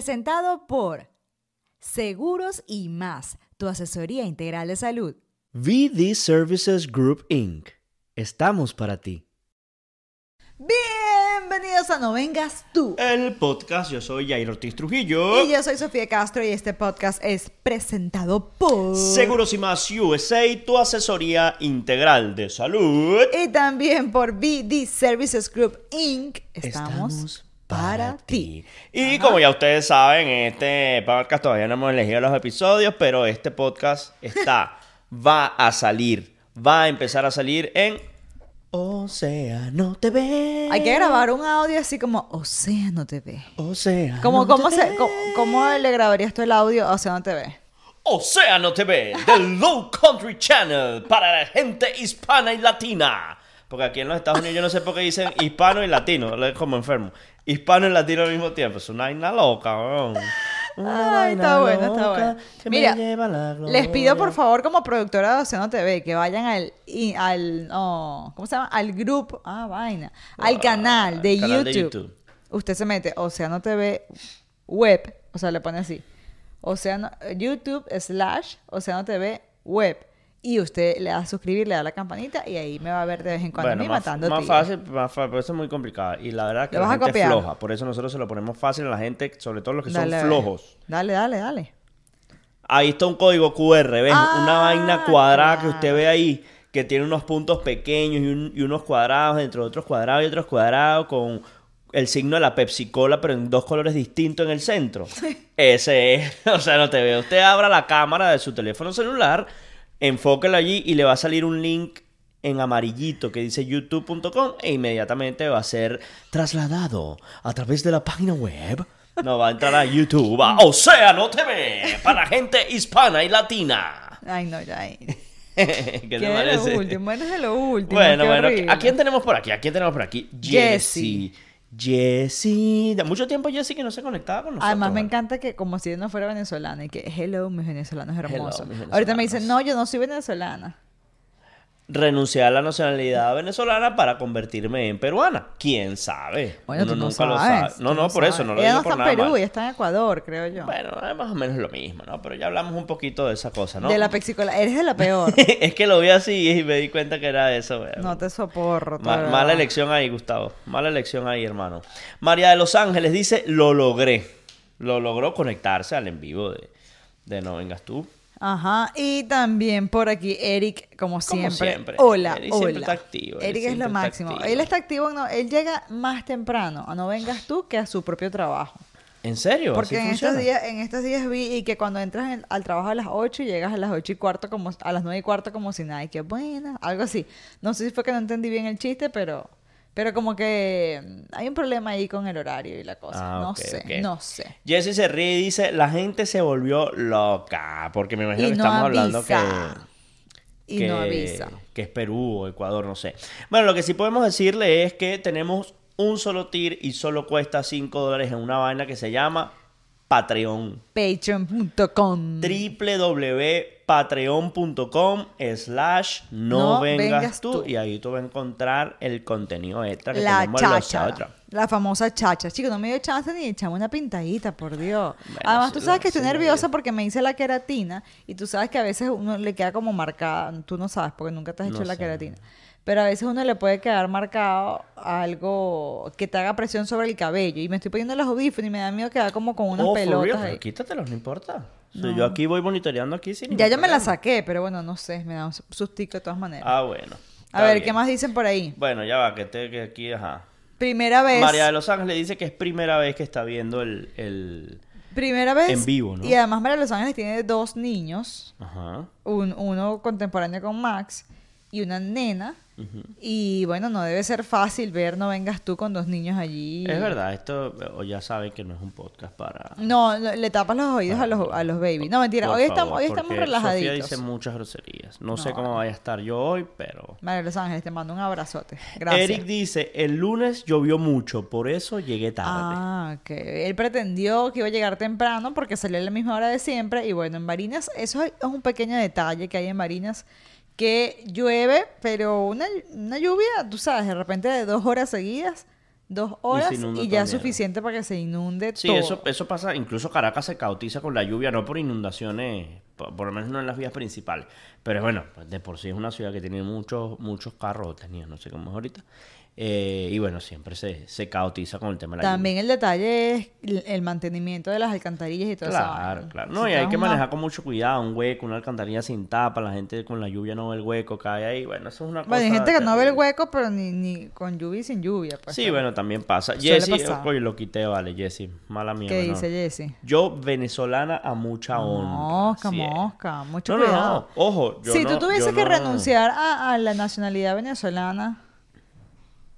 Presentado por Seguros y más, tu asesoría integral de salud. VD Services Group Inc. Estamos para ti. Bienvenidos a No Vengas Tú. El podcast, yo soy Jair Ortiz Trujillo. Y yo soy Sofía Castro y este podcast es presentado por Seguros y más USA, tu asesoría integral de salud. y también por BD Services Group Inc. Estamos, para, ti. Y como ya ustedes saben, este podcast todavía no hemos elegido los episodios, pero este podcast está, va a salir, va a empezar a salir en Océano TV. Hay que grabar un audio así como Océano TV. Océano ¿Cómo, cómo, TV. se, cómo, cómo le grabarías tú el audio a Océano TV? Océano TV, del Low Country Channel, para la gente hispana y latina. Porque aquí en los Estados Unidos yo no sé por qué dicen hispano y latino, es como enfermo. Hispano y latino al mismo tiempo, es una vaina loca, weón. Una Ay, está bueno, está bueno. Mira, les pido por favor como productora de Océano TV que vayan al, y- al ¿cómo se llama? Al grupo, ah, vaina, al Ah, canal de canal de YouTube. YouTube. Usted se mete Océano TV web, o sea, le pone así, Océano, YouTube slash Océano TV web. Y usted le da a suscribir, le da la campanita y ahí me va a ver de vez en cuando a Bueno, mí más, matando más fácil, más fácil, pero eso es muy complicado. Y la verdad es que ¿Lo la a gente es floja. Por eso nosotros se lo ponemos fácil a la gente, sobre todo los que Dale, a son flojos. Dale, dale, dale. Ahí está un código QR, ¿ves? Ah, Una vaina cuadrada que usted ve ahí, que tiene unos puntos pequeños y, un- y unos cuadrados dentro de otros cuadrados y otros cuadrados con el signo de la Pepsi Cola, pero en dos colores distintos en el centro. Ese es, o sea, no te ve. Usted abra la cámara de su teléfono celular, enfóquelo allí y le va a salir un link en amarillito que dice youtube.com e inmediatamente va a ser trasladado a través de la página web. No, va a entrar a YouTube, a Océano TV, para gente hispana y latina. Ay, no, ya. ay. ¿Qué te ¿Qué es lo parece? último? Eres de lo último. Bueno, qué bueno, horrible. ¿a quién tenemos por aquí? ¿A quién tenemos por aquí? Jessie. De mucho tiempo Jessie que no se conectaba con nosotros. Además, me encanta que como si no fuera venezolana y que hello, mis venezolanos hermosos. mis Ahorita me dicen, no, yo no soy venezolana. Renuncié a la nacionalidad venezolana para convertirme en peruana. ¿Quién sabe? Bueno, Uno tú no nunca lo sabes, sabe. tú No, no, por eso, no lo Ella digo no por está nada en Perú, mal. ella está en Ecuador, creo yo. Bueno, es más o menos lo mismo, ¿no? Pero ya hablamos un poquito de esa cosa, ¿no? De la pexicola. Eres de la peor. es que lo vi así y me di cuenta que era eso, no te soporto. Ma- mala elección ahí, Gustavo. Mala elección ahí, hermano. María de Los Ángeles dice, lo logré. Lo logró conectarse al en vivo de, de No Vengas Tú. Ajá. Y también por aquí, Eric, como siempre. siempre. Hola, Eric hola. siempre está activo, Eric Eric es lo máximo. activo. Él está activo, no, él llega más temprano a No Vengas Tú que a su propio trabajo. ¿En serio? Porque ¿Así en estos, días, en estos días vi y que cuando entras en- al trabajo a las 8 y llegas a las 8 y cuarto como a las 9 y cuarto como si nada, y que buena, algo así. No sé si fue que no entendí bien el chiste, pero Pero como que mm, hay un problema ahí con el horario y la cosa. Ah, no sé, no sé. Jesse se ríe y dice, la gente se volvió loca, porque me imagino Y que no estamos hablando que. Y que, no avisa. que es Perú o Ecuador, no sé. Bueno, lo que sí podemos decirle es que tenemos un solo tier y solo cuesta 5 dólares en una vaina que se llama Patreon. Patreon.com. www.patreon.com slash no, vengas, tú. tú. y ahí tú vas a encontrar el contenido extra que La tenemos los chacha. La famosa chacha. Chicos, no me dio chance ni echarme una pintadita, por Dios. Bueno, Además, tú sabes que estoy nerviosa vi. porque me hice la queratina y tú sabes que a veces uno le queda como marcada. Tú no sabes porque nunca te has hecho No la sé. queratina. Pero a veces uno le puede quedar marcado algo que te haga presión sobre el cabello. Y me estoy poniendo los audífonos y me da miedo quedar como con unas Oh, pelotas ahí. quítatelos, no importa. Yo aquí voy monitoreando aquí sin Ya yo me la saqué, pero bueno, no sé, me da un sustico de todas maneras. Ah, bueno. a ver, bien. ¿qué más dicen por ahí? Bueno, ya va, que, te, que aquí, ajá. Primera vez. María de Los Ángeles dice que es primera vez que está viendo el... el... Primera vez. En vivo, ¿no? Y además María de Los Ángeles tiene dos niños. Ajá. un- uno contemporáneo con Max y una nena. Y bueno, no debe ser fácil ver No vengas tú con dos niños allí. Es verdad, esto, o ya saben que no es un podcast para... No, no, le tapas los oídos a los, a los babies. No, mentira, Por hoy estamos, hoy estamos relajaditos. Sofía dice muchas groserías. No, sé cómo vaya a estar yo hoy, pero... María de Los Ángeles, te mando un abrazote. Gracias. Eric dice, el lunes llovió mucho, por eso llegué tarde. Ah, ok. Él pretendió que iba a llegar temprano porque salió a la misma hora de siempre. Y bueno, en Barinas, eso es un pequeño detalle que hay en Barinas, que llueve, pero una, una lluvia, tú sabes, de repente de dos horas seguidas, dos horas, y, ya también. suficiente para que se inunde Sí, todo. eso, eso pasa. Incluso Caracas se cautiza con la lluvia, no por inundaciones, por, por lo menos no en las vías principales. Pero bueno, pues de por sí es una ciudad que tiene muchos muchos carros, tenía, no sé cómo es ahorita. Eh, y bueno, siempre se, se cautiza con el tema de la También el detalle es el, el mantenimiento de las alcantarillas y todo eso. Claro, claro. No, y hay que manejar con mucho cuidado, un hueco, una alcantarilla sin tapa, la gente con la lluvia no ve el hueco, cae ahí. Bueno, eso es una cosa. Bueno, hay gente que no ve el hueco, pero ni, ni con lluvia y sin lluvia. Pues, Sí, bueno, también pasa. Jessy, oye, lo quité, vale, Jessy. Mala mía. ¿Qué no. dice Jesse? Yo, venezolana a mucha honra. Mosca, es. mosca, mucho No, no, cuidado. no. Ojo, yo si no- tú tuvieses que no- renunciar a, a la nacionalidad venezolana,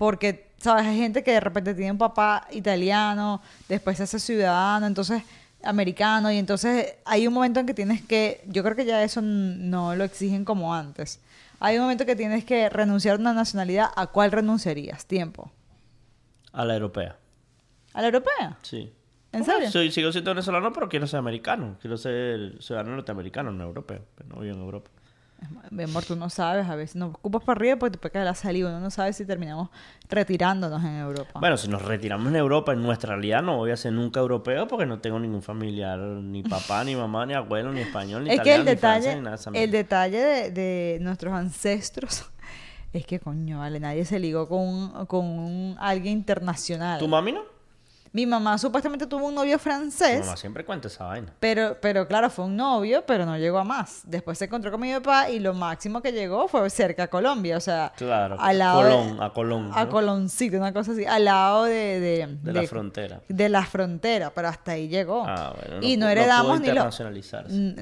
porque, ¿sabes? Hay gente que de repente tiene un papá italiano, después se hace ciudadano, entonces americano, y entonces hay un momento en que tienes que, yo creo que ya eso no lo exigen como antes. Hay un momento que tienes que renunciar a una nacionalidad, ¿a cuál renunciarías? Tiempo. A la europea. ¿A la europea? Sí. ¿En serio? soy- sigo siendo venezolano, pero quiero ser americano. Quiero ser ciudadano norteamericano, no europeo. Pero no vivo en Europa. Mi amor, tú no sabes, a veces nos ocupas para arriba porque te puede caer la saliva. Uno no sabe si terminamos retirándonos en Europa. Bueno, si nos retiramos en Europa, en nuestra realidad no voy a ser nunca europeo porque no tengo ningún familiar, ni papá, ni mamá, ni abuelo, ni español, ni es que el italiano, ni detalle, ni nada el detalle de, de nuestros ancestros es que, coño, vale, nadie se ligó con, un- con un- alguien internacional. ¿Tu mami no? Mi mamá supuestamente tuvo un novio francés. mamá siempre cuenta esa vaina. Pero, pero claro, fue un novio, pero no llegó a más. Después se encontró con mi papá y lo máximo que llegó fue cerca a Colombia, o sea, Claro, al lado de- Colón, a Colón, a ¿no? Coloncito, una cosa así, al lado de, de, De la frontera. de la frontera, pero hasta ahí llegó. Ah, bueno, no y no heredamos ni lo,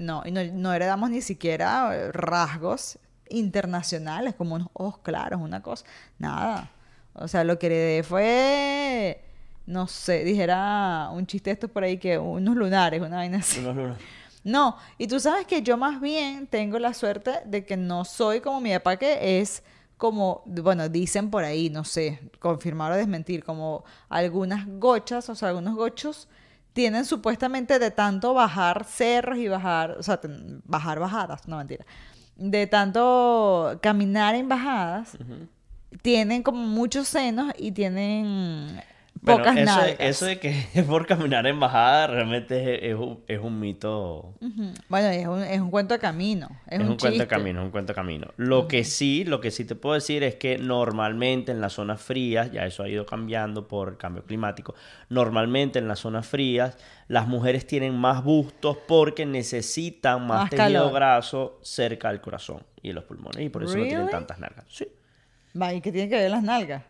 no, y no, no heredamos ni siquiera eh, rasgos internacionales como unos ojos claros, una cosa, nada. O sea, lo que heredé fue no sé, dijera un chiste esto por ahí que unos lunares, una vaina así. Unos lunas. No, y tú sabes que yo más bien tengo la suerte de que no soy como mi papá, que es como, bueno, dicen por ahí, no sé, confirmar o desmentir, como algunas gochas, o sea, algunos gochos tienen supuestamente de tanto bajar cerros y bajar, o sea, bajar bajadas, no mentira, de tanto caminar en bajadas, tienen como muchos senos y tienen Bueno, pocas eso, de- nalgas. eso de que es por caminar en bajada realmente es, es un, es un mito. Bueno, es un, es un cuento de camino, es, un, cuento de camino, es un cuento de camino. Lo que sí, lo que sí te puedo decir es que normalmente en las zonas frías, ya eso ha ido cambiando por el cambio climático, normalmente en las zonas frías las mujeres tienen más bustos porque necesitan más, Más tejido calor. graso cerca del corazón y de los pulmones y por eso no tienen tantas nalgas. Sí, ¿y qué tiene que ver las nalgas?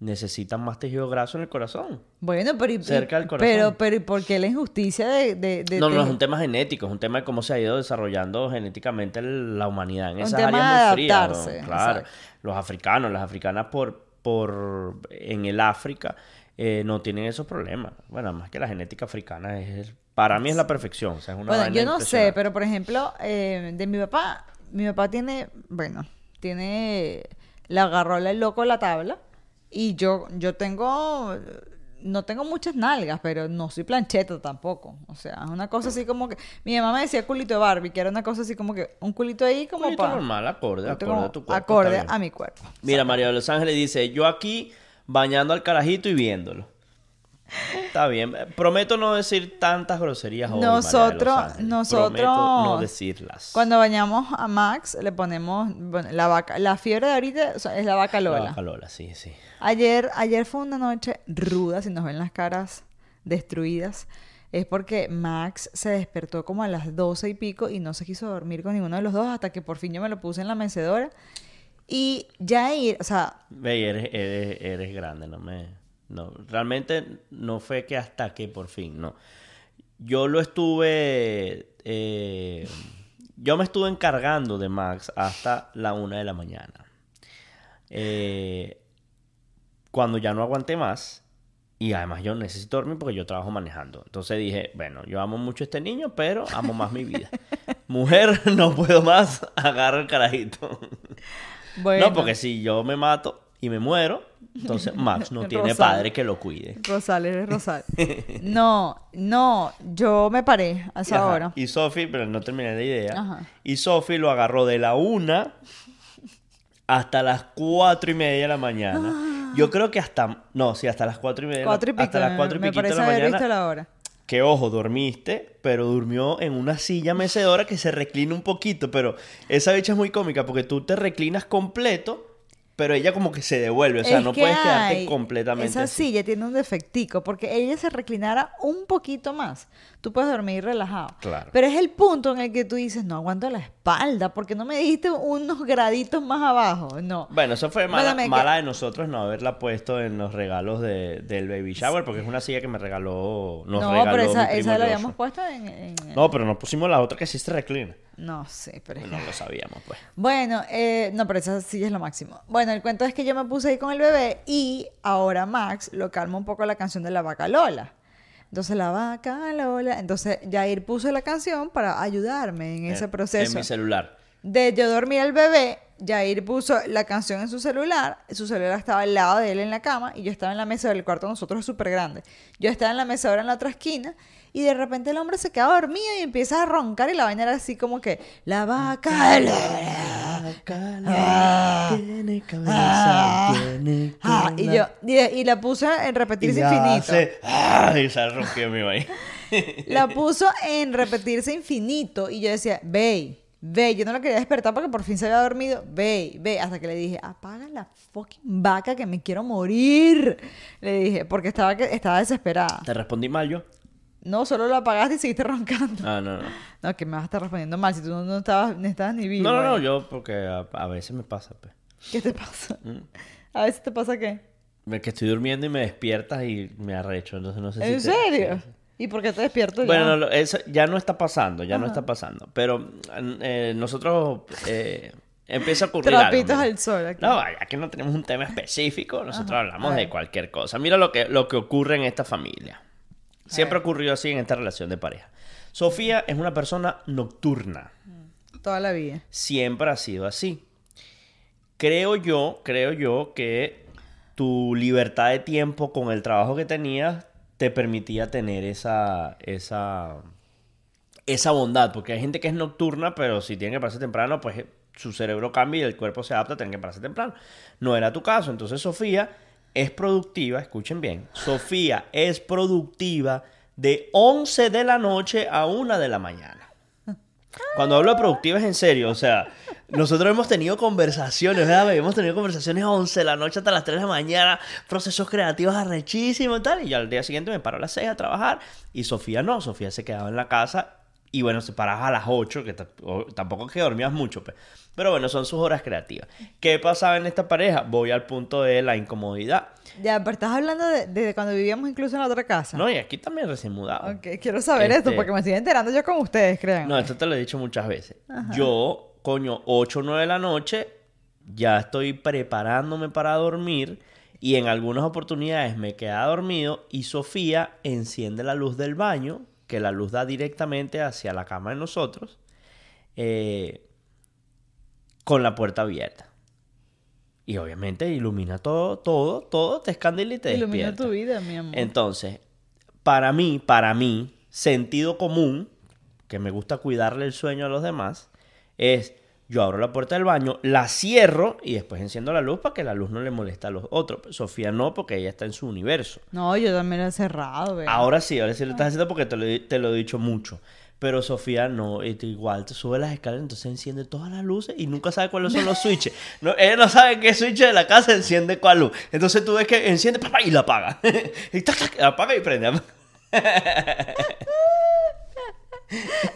Necesitan más tejido graso en el corazón. Bueno, pero... y- Cerca del corazón. Pero, pero ¿y por qué la injusticia de... de, de- No, no, es un tema genético, es un tema de cómo se ha ido desarrollando genéticamente la humanidad en Un esas tema áreas muy frías. ¿no? Claro, exacto. los africanos, las africanas por, por en el África eh, no tienen esos problemas. Bueno, más que la genética africana es para mí es la perfección. O sea, es una Bueno, yo no sé, pero por ejemplo, eh, de mi papá, mi papá tiene, bueno, tiene, le agarró el loco la tabla y yo, yo tengo, no tengo muchas nalgas, pero no soy plancheta tampoco. O sea, es una cosa así como que, mi mamá me decía culito de Barbie, que era una cosa así como que, un culito ahí como Culito para... normal, acorde, acorde como a tu cuerpo. acorde a mi cuerpo. Mira, María de Los Ángeles dice, yo aquí bañando al carajito y viéndolo. Está bien. Prometo no decir tantas groserías hoy, María de Los Nosotros, nosotros, Prometo no decirlas. Cuando bañamos a Max, le ponemos, bueno, la vaca, la fiebre de ahorita es la vaca La Lola. vaca Lola, sí, sí. Ayer, ayer fue una noche ruda, si nos ven las caras destruidas. Es porque Max se despertó como a las doce y pico y no se quiso dormir con ninguno de los dos hasta que por fin yo me lo puse en la mecedora. Y ya ir, o sea, Ve, eres, eres, eres grande, no me... No, realmente no fue que hasta que por fin, no. Yo lo estuve... eh, yo me estuve encargando de Max hasta la una de la mañana. Eh, cuando ya no aguanté más, y además yo necesito dormir porque yo trabajo manejando. Entonces dije, bueno, yo amo mucho a este niño, pero amo más mi vida. Mujer, no puedo más, agarra el carajito. bueno. No, porque si yo me mato y me muero, entonces Max no tiene Rosal. padre que lo cuide. Rosal, eres Rosal. No, no, yo me paré a esa ajá, hora. y Sophie, pero no terminé la idea. Ajá. Y Sophie lo agarró de la una hasta las cuatro y media de la mañana. Yo creo que hasta, no, sí, hasta las cuatro y media. de la- Cuatro y pico. hasta las cuatro y me piquito de parece la haber mañana. visto la hora. Que ojo, dormiste, pero durmió en una silla mecedora que se reclina un poquito. Pero esa bicha es muy cómica porque tú te reclinas completo, pero ella como que se devuelve. O sea, Es no que puedes quedarte completamente Esa así. silla tiene un defectico, porque ella se reclinara un poquito más. Tú puedes dormir relajado. Claro. Pero es el punto en el que tú dices, no aguanto la espalda, porque no me dijiste unos graditos más abajo. No. Bueno, eso fue mala, Bueno, mala que- de nosotros no haberla puesto en los regalos de- del baby shower, porque es una silla que me regaló. Nos no, regaló pero mi esa, primo esa la habíamos puesto en... en- No, pero no pusimos la otra que sí se reclina. No sé, pero No lo sabíamos, pues. Bueno, eh, no, pero esa silla es lo máximo. Bueno, el cuento es que yo me puse ahí con el bebé y ahora Max lo calma un poco la canción de la vaca Lola. Entonces la vaca Lola, entonces Jair puso la canción para ayudarme en ese proceso. En mi celular. de yo dormir al bebé, Jair puso la canción en su celular, su celular estaba al lado de él en la cama y yo estaba en la mesa del cuarto de nosotros súper grande. Yo estaba en la mesa ahora en la otra esquina y de repente el hombre se queda dormido y empieza a roncar y la vaina era así como que la vaca tiene Ah, ah, y yo y, y la puso en repetirse infinito. Hace, ah, y se rompió mi vaina. La puso en repetirse infinito y yo decía, ve, ve, yo no la quería despertar porque por fin se había dormido, ve, ve, hasta que le dije, apaga la fucking vaca que me quiero morir. Le dije, porque estaba, que, estaba desesperada. ¿Te respondí mal yo? No, solo lo apagaste y seguiste roncando. Ah, no, no. No, que me vas a estar respondiendo mal si tú no, no estabas, ni estabas ni vivo. No, no, no, ahí. yo porque a, a veces me pasa, pues. ¿Qué te pasa? Mm. A veces te pasa qué. Que estoy durmiendo y me despiertas y me arrecho, entonces no sé si ¿En serio? ¿Y por qué te despierto Bueno, ya? no, lo- eso ya no está pasando, ya no está pasando. Pero eh, nosotros eh, empieza a ocurrir Trapitos algo. al sol aquí. No, aquí no tenemos un tema específico, nosotros hablamos de cualquier cosa. Mira lo que, lo que ocurre en esta familia. Siempre ocurrió así en esta relación de pareja. Sofía es una persona nocturna. Toda la vida. Siempre ha sido así. Creo yo, creo yo que tu libertad de tiempo con el trabajo que tenías te permitía tener esa, esa, esa bondad. Porque hay gente que es nocturna, pero si tiene que pararse temprano, pues su cerebro cambia y el cuerpo se adapta a tener que pararse temprano. No era tu caso. Entonces Sofía es productiva, escuchen bien, Sofía es productiva de 11 de la noche a 1 de la mañana. Cuando hablo de productiva es en serio, o sea, nosotros hemos tenido conversaciones, ¿verdad? Hemos tenido conversaciones a 11 de la noche hasta las 3 de la mañana, procesos creativos arrechísimos y tal, y al día siguiente me paro a las 6 a trabajar, y Sofía no, Sofía se quedaba en la casa, y bueno, se paraba a las 8, que tampoco es que dormías mucho, pues. pero bueno, son sus horas creativas. ¿Qué pasaba en esta pareja? Voy al punto de la incomodidad. Ya, pero estás hablando de, de cuando vivíamos incluso en la otra casa. No, y aquí también recién mudado. Ok, quiero saber esto Este- porque me estoy enterando yo con ustedes, crean. No, esto te lo he dicho muchas veces. Yo, coño, 8 o 9 de la noche, ya estoy preparándome para dormir Y en algunas oportunidades me quedaba dormido y Sofía enciende la luz del baño, que la luz da directamente hacia la cama de nosotros, eh, con la puerta abierta. Y obviamente ilumina todo, todo, todo, te escandila y te Ilumina despierta. tu vida, mi amor. Entonces, para mí, para mí, sentido común, que me gusta cuidarle el sueño a los demás, es yo abro la puerta del baño, la cierro y después enciendo la luz para que la luz no le moleste a los otros. Sofía no, porque ella está en su universo. No, yo también lo he cerrado, ¿verdad? Ahora sí, ahora sí lo estás haciendo porque te lo, he- te lo he dicho mucho. Pero Sofía no, igual te sube las escaleras, entonces enciende todas las luces y nunca sabe cuáles son los switches. No, ella no sabe qué switch de la casa enciende cuál luz. Entonces tú ves que enciende papá, y la apaga. y tac, tac, la apaga y prende.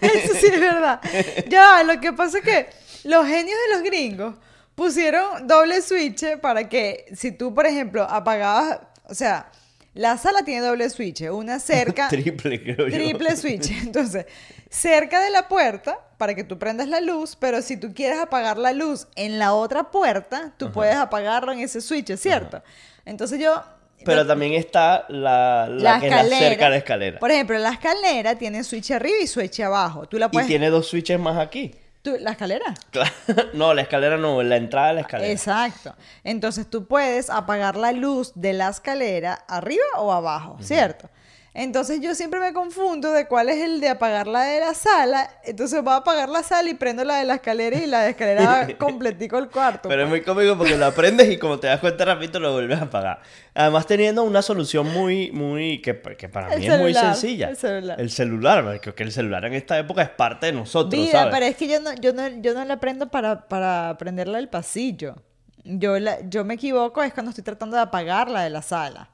Eso sí es verdad. Ya, lo que pasa es que los genios de los gringos pusieron doble switch para que si tú, por ejemplo, apagabas, o sea, la sala tiene doble switch, una cerca, Triple, creo yo. triple switch. Entonces, cerca de la puerta para que tú prendas la luz, pero si tú quieres apagar la luz en la otra puerta, tú puedes apagarlo en ese switch, ¿cierto? Entonces yo Pero también está la, la, la que escalera. cerca de la escalera. Por ejemplo, la escalera tiene switch arriba y switch abajo. Tú la Y puedes tiene dos switches más aquí. Tú- la escalera. Claro. No, la escalera no, la entrada de la escalera. Exacto. Entonces tú puedes apagar la luz de la escalera arriba o abajo, ¿cierto? Entonces yo siempre me confundo de cuál es el de apagar la de la sala. Entonces voy a apagar la sala y prendo la de la escalera y la de escalera completico el cuarto. Pero es pues. muy cómico porque lo aprendes y como te das cuenta rapidito lo vuelves a apagar. Además teniendo una solución muy, muy, que, que para El mí es muy sencilla. el celular. El celular, porque el celular en esta época es parte de nosotros, Vida, ¿sabes? pero es que yo no, yo no, yo no la prendo para, para prenderla del pasillo. Yo, la, yo me equivoco es cuando estoy tratando de apagarla de la sala.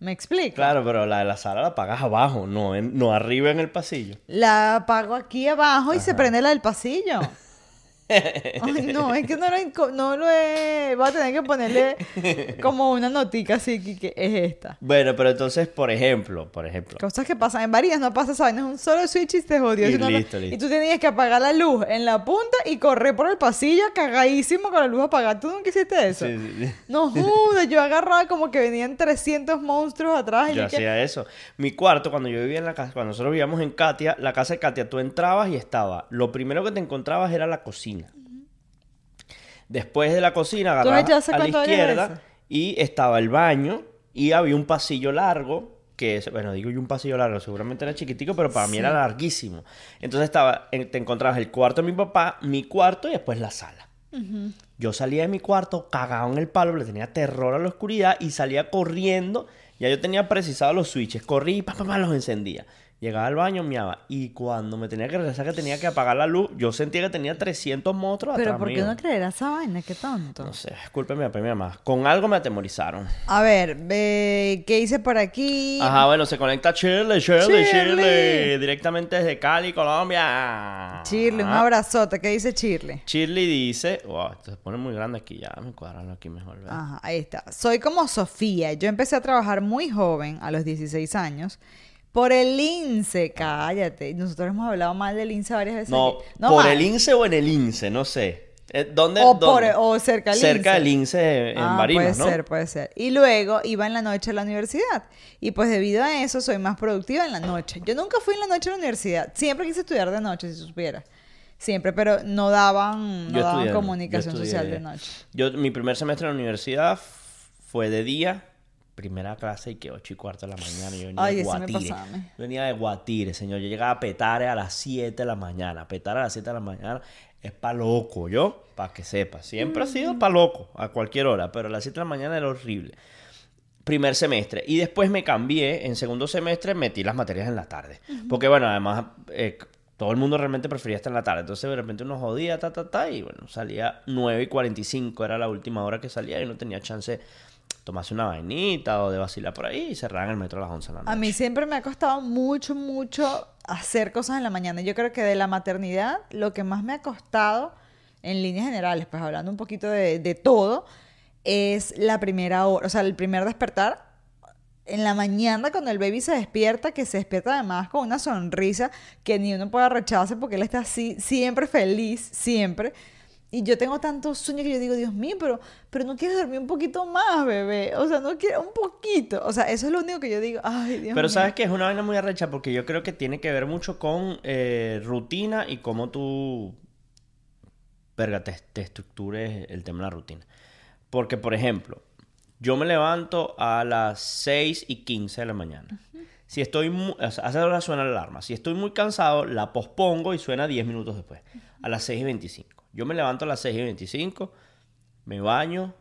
¿Me explico? Claro, pero la de la sala la apagas abajo, no, en- no arriba en el pasillo. La apago aquí abajo y se prende la del pasillo. Ay, no, es que no lo, no lo he... Voy a tener que ponerle como una notica así que, que es esta. Bueno, pero entonces, por ejemplo, por ejemplo, Cosas que pasan en varias, no pasa esa vaina, es un solo switch y te jodió. Y no, no- listo, listo. y tú tenías que apagar la luz en la punta y correr por el pasillo cagadísimo con la luz apagada. ¿Tú nunca hiciste eso? Sí, sí, sí. No jodas, yo agarraba como que venían 300 monstruos atrás y yo que- hacía eso. Mi cuarto, cuando yo vivía en la casa, cuando nosotros vivíamos en Katia, la casa de Katia, tú entrabas y estaba. Lo primero que te encontrabas era la cocina. Después de la cocina, ¿Tú agarrabas a la izquierda y estaba el baño y había un pasillo largo. Que, es- bueno, digo yo un pasillo largo, seguramente era chiquitico, pero para mí era larguísimo. Entonces estaba, te encontrabas el cuarto de mi papá, mi cuarto y después la sala. Yo salía de mi cuarto, cagado en el palo, le tenía terror a la oscuridad y salía corriendo. Ya yo tenía precisados los switches, corrí y pa, pa, pa, los encendía. Llegaba al baño, miaba. Y cuando me tenía que regresar, que tenía que apagar la luz, yo sentía que tenía 300 monstruos Pero atrás ¿por qué mío. no creerá esa vaina? Qué tonto. No sé, papá y mi mamá. Con algo me atemorizaron. A ver, ve, ¿qué hice por aquí? Ajá, bueno, se conecta Shirley, Shirley, Shirley. Shirley. Directamente desde Cali, Colombia. Shirley, un abrazote. ¿Qué dice Shirley? Shirley dice, wow, esto se pone muy grande aquí ya, me cuadrarlo aquí mejor. ¿verdad? Ajá, ahí está. Soy como Sofía. Yo empecé a trabajar muy joven, a los 16 años, por el lince. Cállate. Nosotros hemos hablado mal del lince varias veces. No. No por mal. el INSE o en el INSE, no sé. Eh, ¿Dónde? O, por- o cerca del Cerca INSE. del INSE en Ah, Barinas, puede ¿no? ser, puede ser. Y luego iba en la noche a la universidad. Y pues debido a eso soy más productiva en la noche. Yo nunca fui en la noche a la universidad. Siempre quise estudiar de noche, si supiera. Siempre, pero no daban, no daban estudié, comunicación social de noche. Yo, mi primer semestre en la universidad fue de día, primera clase y que 8 y cuarto de la mañana. Yo venía Ay, de me Guatire. venía de Guatire, señor. Yo llegaba a Petare a las 7 de la mañana. Petare a las 7 de la mañana es pa' loco, ¿yo? Para que sepa. Siempre ha sido pa' loco, a cualquier hora. Pero a las 7 de la mañana era horrible. primer semestre. Y después me cambié, en segundo semestre metí las materias en la tarde. Porque bueno, además eh, todo el mundo realmente prefería estar en la tarde. Entonces de repente uno jodía, ta, ta, ta, y bueno, salía 9 y 45, era la última hora que salía y no tenía chance tomarse una vainita o de vacilar por ahí y cerraban el metro a las 11 de la noche. A mí siempre me ha costado mucho, mucho hacer cosas en la mañana. Yo creo que de la maternidad, lo que más me ha costado, en líneas generales, pues hablando un poquito de, de todo, es la primera hora, o sea, el primer despertar en la mañana cuando el baby se despierta, que se despierta además con una sonrisa que ni uno puede rechazarse porque él está así, siempre feliz, siempre. Y yo tengo tantos sueños que yo digo, Dios mío, pero, pero no quieres dormir un poquito más, bebé. O sea, no quiero un poquito. O sea, eso es lo único que yo digo, ay, Dios Pero mío. sabes que es una vaina muy arrecha porque yo creo que tiene que ver mucho con eh, rutina y cómo tú, verga, te, te estructures el tema de la rutina. Porque, por ejemplo, yo me levanto a las 6 y 15 de la mañana. Si estoy. O sea, esa hora suena la alarma. Si estoy muy cansado, la pospongo y suena 10 minutos después. A las 6 y 25. Yo me levanto a las 6 y 25, me baño.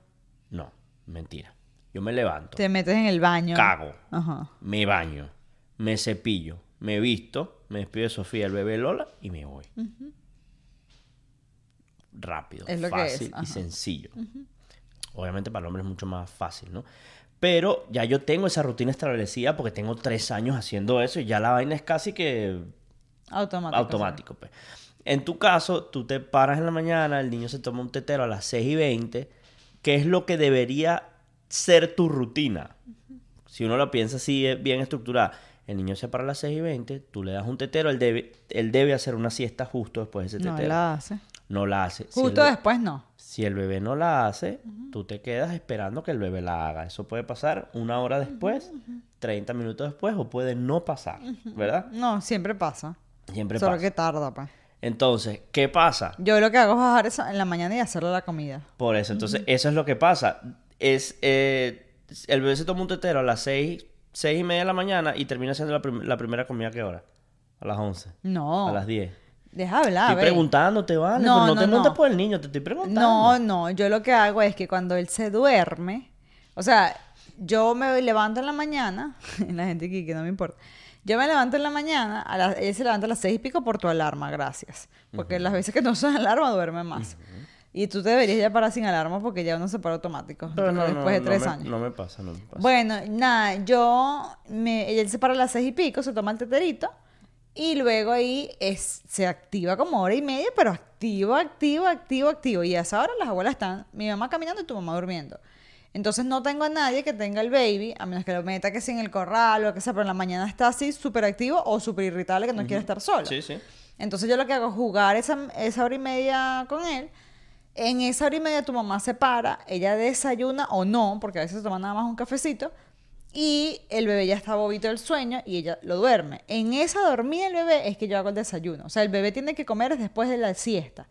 No, mentira. Yo me levanto, Te metes en el baño. cago, Ajá. me baño, me cepillo, me visto, me despido de Sofía, el bebé Lola y me voy. Rápido, Es lo que es, fácil y sencillo. Obviamente para el hombre es mucho más fácil, ¿no? Pero ya yo tengo esa rutina establecida porque tengo tres años haciendo eso y ya la vaina es casi que Automático. automático. pues. En tu caso, tú te paras en la mañana, el niño se toma un tetero a las 6 y 20, que es lo que debería ser tu rutina. Si uno lo piensa así, eh, bien estructurada. El niño se para a las 6 y 20, tú le das un tetero, él debe, él debe hacer una siesta justo después de ese No tetero. la hace. No la hace. Justo después no. si el bebé no la hace, tú te quedas esperando que el bebé la haga. Eso puede pasar una hora después, 30 minutos después, o puede no pasar, ¿verdad? No, siempre pasa. Siempre Solo pasa. que tarda, pues. Entonces, ¿qué pasa? Yo lo que hago es bajar eso en la mañana y hacerle la comida. Por eso, entonces, eso es lo que pasa. Es, eh, el bebé se toma un tetero a las seis, seis y media de la mañana y termina haciendo la, prim- la primera comida, ¿a qué hora? A las 11. No. A las 10. Deja hablar, estoy preguntándote, ¿vale? No, Pero no, no, te no. montes por el niño, te estoy preguntando. No, no, yo lo que hago es que cuando él se duerme, o sea, yo me levanto en la mañana, la gente aquí que no me importa, yo me levanto en la mañana, a las- él se levanta a las seis y pico por tu alarma, gracias, porque las veces que no usan alarma duerme más. Y tú te deberías ya parar sin alarma porque ya uno se para automático, Pero no, después no, de no tres me- años. No me pasa, no me pasa. Bueno, nada, yo me, él se para a las seis y pico, se toma el teterito y luego ahí es, se activa como hora y media, pero activo, activo, activo, activo. Y a esa hora las abuelas están, mi mamá caminando y tu mamá durmiendo. Entonces no tengo a nadie que tenga el baby, a menos que lo meta que sea en el corral o que sea, pero en la mañana está así súper activo o súper irritable que no quiere estar solo. Sí, sí. Entonces yo lo que hago es jugar esa, esa hora y media con él. En esa hora y media tu mamá se para, ella desayuna o no, porque a veces toma nada más un cafecito, y el bebé ya está bobito del sueño y ella lo duerme. En esa dormida del bebé es que yo hago el desayuno. O sea, el bebé tiene que comer después de la siesta.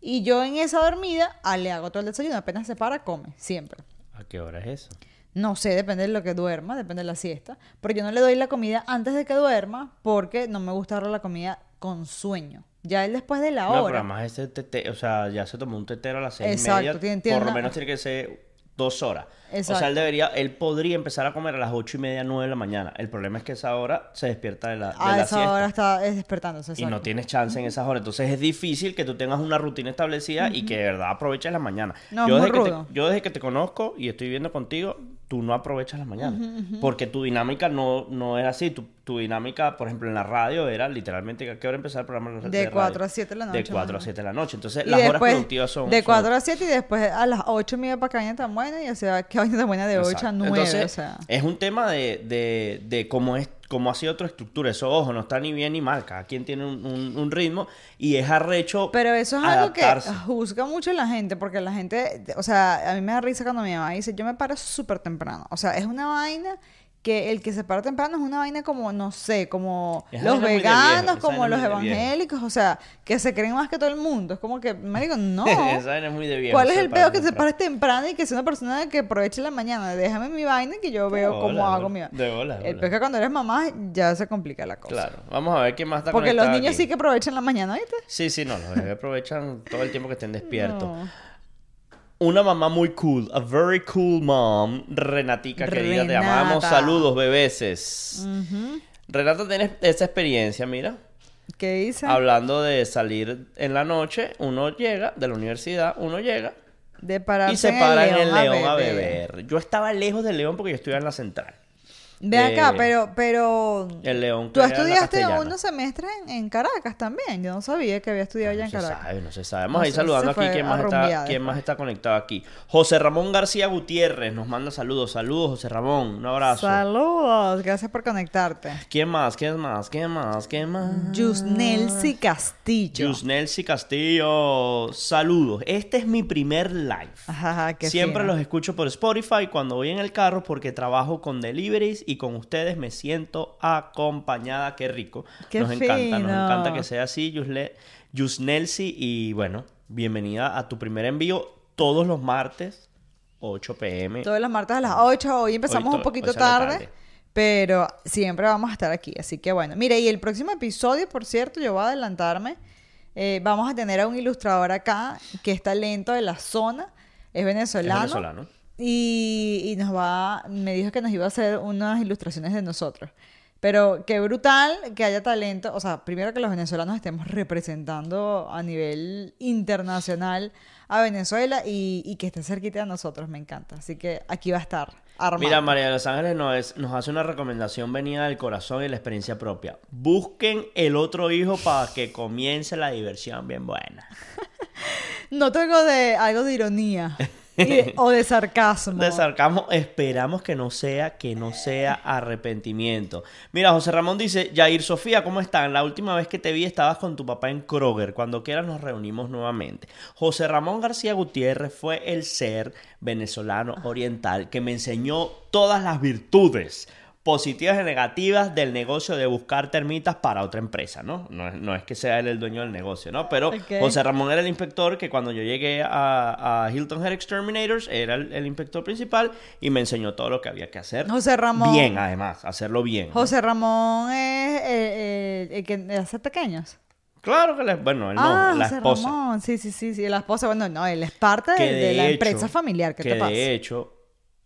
Y yo en esa dormida ah, le hago todo el desayuno. Apenas se para, come, siempre. ¿A qué hora es eso? No sé, depende de lo que duerma, depende de la siesta. Pero yo no le doy la comida antes de que duerma porque no me gusta darle la comida con sueño. Ya él después de la No, pero hora. además ese tetero, o sea, ya se tomó un tetero a las seis Exacto, y media. tiene- tiene por lo una- menos tiene que ser dos horas. O sea, él debería, él podría empezar a comer a las ocho y media, nueve de la mañana. El problema es que esa hora se despierta de la, de a la esa siesta. hora está es despertándose. Y no tienes chance en esas horas. Entonces es difícil que tú tengas una rutina establecida y que de verdad aproveches las mañanas. No, yo, es desde muy que te, yo desde que te conozco y estoy viviendo contigo, tú no aprovechas las mañanas. Porque tu dinámica no, no era así. Tu, tu dinámica, por ejemplo, en la radio era literalmente a qué hora empezar el programa de De radio? 4 a 7 de la noche, De 4 a más o 7 de la noche. Entonces Y las horas después, productivas son... De son 4 a 7 y después a las 8 me iba para caña tan buena y o sea, qué vaina tan buena de 8 a Exacto. 9. Entonces, o sea. es un tema de, de, de cómo es cómo ha sido tu estructura. Eso, ojo, no está ni bien ni mal. Cada quien tiene un, un- un ritmo y es arrecho Pero eso es algo que juzga mucho la gente, porque la gente, o sea, a mí me da risa cuando mi mamá dice, yo me paro súper temprano. O sea, es una vaina que el que se para temprano es una vaina como, no sé, como los veganos, viejo, como los evangélicos, o sea, que se creen más que todo el mundo. Es como que, marico, no. Esa vaina es muy de viejo. ¿Cuál es el peor que te pares temprano y que sea una persona que aproveche la mañana? Déjame mi vaina y que yo veo cómo hago mi vaina. De bola, El es que cuando eres mamá ya se complica la cosa. Claro. Vamos a ver quién más está Porque los niños aquí. sí que aprovechan la mañana, ¿viste? Sí, sí, no. Los bebés aprovechan todo el tiempo que estén despiertos. No. Una mamá muy cool. A very cool mom. Renatica, querida. Te amamos. Saludos, bebeses. Renata tiene esa experiencia, mira. ¿Qué dice? Hablando de salir en la noche, uno llega de la universidad, uno llega De y se para en el León a beber. Yo estaba lejos del León porque yo estudiaba en la central. Ve Eh, acá, pero, pero El León tú estudiaste unos semestres en, en Caracas también. Yo no sabía que había estudiado ya No en se Caracas. sabe, no se sabe. Vamos No a ir sé, saludando aquí quién más, está, quién más está conectado aquí. José Ramón García Gutiérrez nos manda saludos. Saludos, José Ramón. Un abrazo. Saludos, gracias por conectarte. ¿Quién más? ¿Quién más? ¿Quién más? ¿Quién más? Yusnelsi Castillo. Yusnelsi Castillo. Saludos. Este es mi primer live. Ajá, qué Siempre fino. los escucho por Spotify cuando voy en el carro porque trabajo con deliveries y con ustedes me siento acompañada. Qué rico. Qué nos encanta, nos encanta que sea así, Yusle- Yusnelsi. Y bueno, bienvenida a tu primer envío todos los martes, 8 pm. Todos los martes a las 8. Hoy empezamos Hoy un to- poquito tarde. pero siempre vamos a estar aquí. Así que bueno, mire, y el próximo episodio, por cierto, yo voy a adelantarme. eh, vamos a tener a un ilustrador acá que es talento de la zona, es venezolano. Es venezolano. Y, y nos va, me dijo que nos iba a hacer unas ilustraciones de nosotros. Pero qué brutal que haya talento, o sea, primero que los venezolanos estemos representando a nivel internacional a Venezuela y, y que esté cerquita de nosotros, me encanta. Así que aquí va a estar. Mira, María de los Ángeles nos, es- nos hace una recomendación venida del corazón y la experiencia propia. Busquen el otro hijo para que comience la diversión bien buena. No tengo de algo de ironía o de sarcasmo. De sarcasmo, esperamos que no sea, que no sea arrepentimiento. Mira, José Ramón dice, Yair Sofía, ¿cómo están? La última vez que te vi estabas con tu papá en Kroger. Cuando quieras nos reunimos nuevamente. José Ramón García Gutiérrez fue el ser venezolano oriental que me enseñó todas las virtudes positivas y negativas del negocio de buscar termitas para otra empresa, ¿no? No es, no es que sea él el dueño del negocio, ¿no? Pero. José Ramón era el inspector que cuando yo llegué a, a Hilton Head Exterminators era el, el inspector principal y me enseñó todo lo que había que hacer. José Ramón. Bien, además, hacerlo bien. ¿no? José Ramón es eh, eh, el que hace pequeños. Claro que le, bueno, él no, ah, la José esposa. Ramón. Sí, sí, sí, sí. La esposa, bueno, no, él es parte de, la hecho- empresa familiar. ¿Qué que te pasa? de hecho,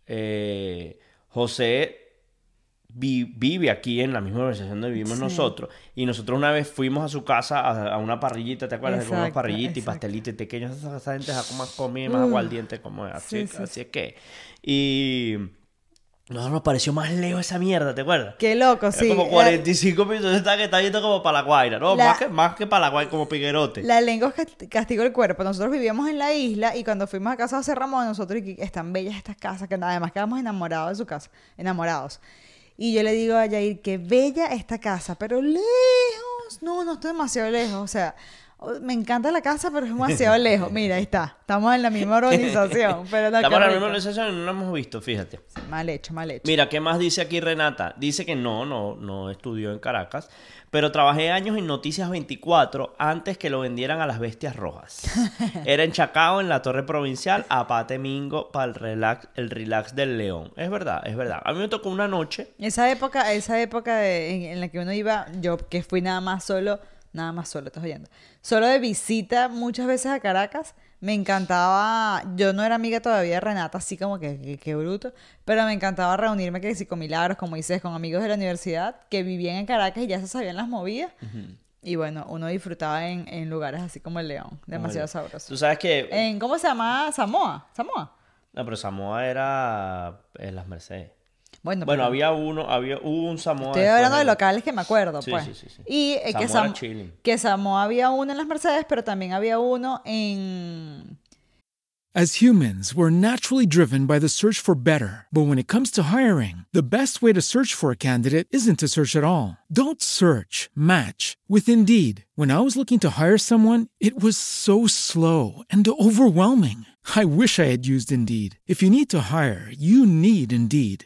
eh, José vi- vive aquí en la misma organización donde vivimos Sí. nosotros. Y nosotros una vez fuimos a su casa a, a una parrillita, ¿te acuerdas? De comer Exacto, parrillitas y exacto. pastelitos y pequeños. Esa, esa gente es más comida más Uh, aguardiente como es. Así, sí, sí, así es que. Y. No nos pareció más lejos esa mierda, ¿te acuerdas? Qué loco, Era sí. como La- 45 minutos, está que está yendo como para la Guaira, ¿no? La- Más, que, más que para la Guaira, como Piguerote. La lengua es cast- castigo el cuerpo. Nosotros vivíamos en la isla y cuando fuimos a casa de Ramón, nosotros, y están bellas estas casas, que además quedamos enamorados de su casa, enamorados. Y yo le digo a Yair, qué bella esta casa, pero lejos. No, no estoy demasiado lejos. O sea, me encanta la casa, pero es demasiado lejos. Mira, ahí está. Estamos en la misma organización. Pero no, Estamos en la misma organización y no lo hemos visto, fíjate. Mal hecho, mal hecho. Mira, ¿qué más dice aquí Renata? Dice que no, no, no estudió en Caracas, pero trabajé años en Noticias 24 antes que lo vendieran a las bestias rojas. Era en Chacao, en la Torre Provincial, a Pate Mingo para el relax, el relax del León. Es verdad, es verdad. A mí me tocó una noche. Esa época, esa época de- en, en la que uno iba, yo que fui nada más solo, nada más solo, estás oyendo, solo de visita muchas veces a Caracas, me encantaba, yo no era amiga todavía de Renata, así como que, que bruto, pero me encantaba reunirme que sí con Milagros, como dices, con amigos de la universidad que vivían en Caracas y ya se sabían las movidas. Y bueno, uno disfrutaba en, en lugares así como el León, demasiado Tú sabroso. sabes que... En, ¿Cómo se llama? Samoa, Samoa. No, pero Samoa era en las Mercedes. Bueno, Bueno, pero- había uno, había, hubo un Samoa. Estoy hablando de locales que me acuerdo, Sí, pues. sí, sí, sí. Y eh, que, Samoa era Sam- chilling. que Samoa había uno en las Mercedes, pero también había uno en... As humans, we're naturally driven by the search for better. But when it comes to hiring, the best way to search for a candidate isn't to search at all. Don't search, match with Indeed. When I was looking to hire someone, it was so slow and overwhelming. I wish I had used Indeed. If you need to hire, you need Indeed.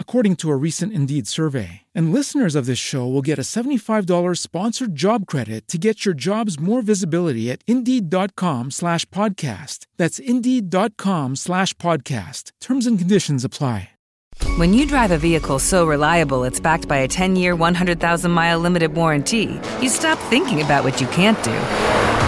according to a recent Indeed survey. And listeners of this show will get a $75 sponsored job credit to get your jobs more visibility at Indeed.com slash podcast. That's Indeed.com slash podcast. Terms and conditions apply. When you drive a vehicle so reliable it's backed by a 10 year, 100,000 mile limited warranty, you stop thinking about what you can't do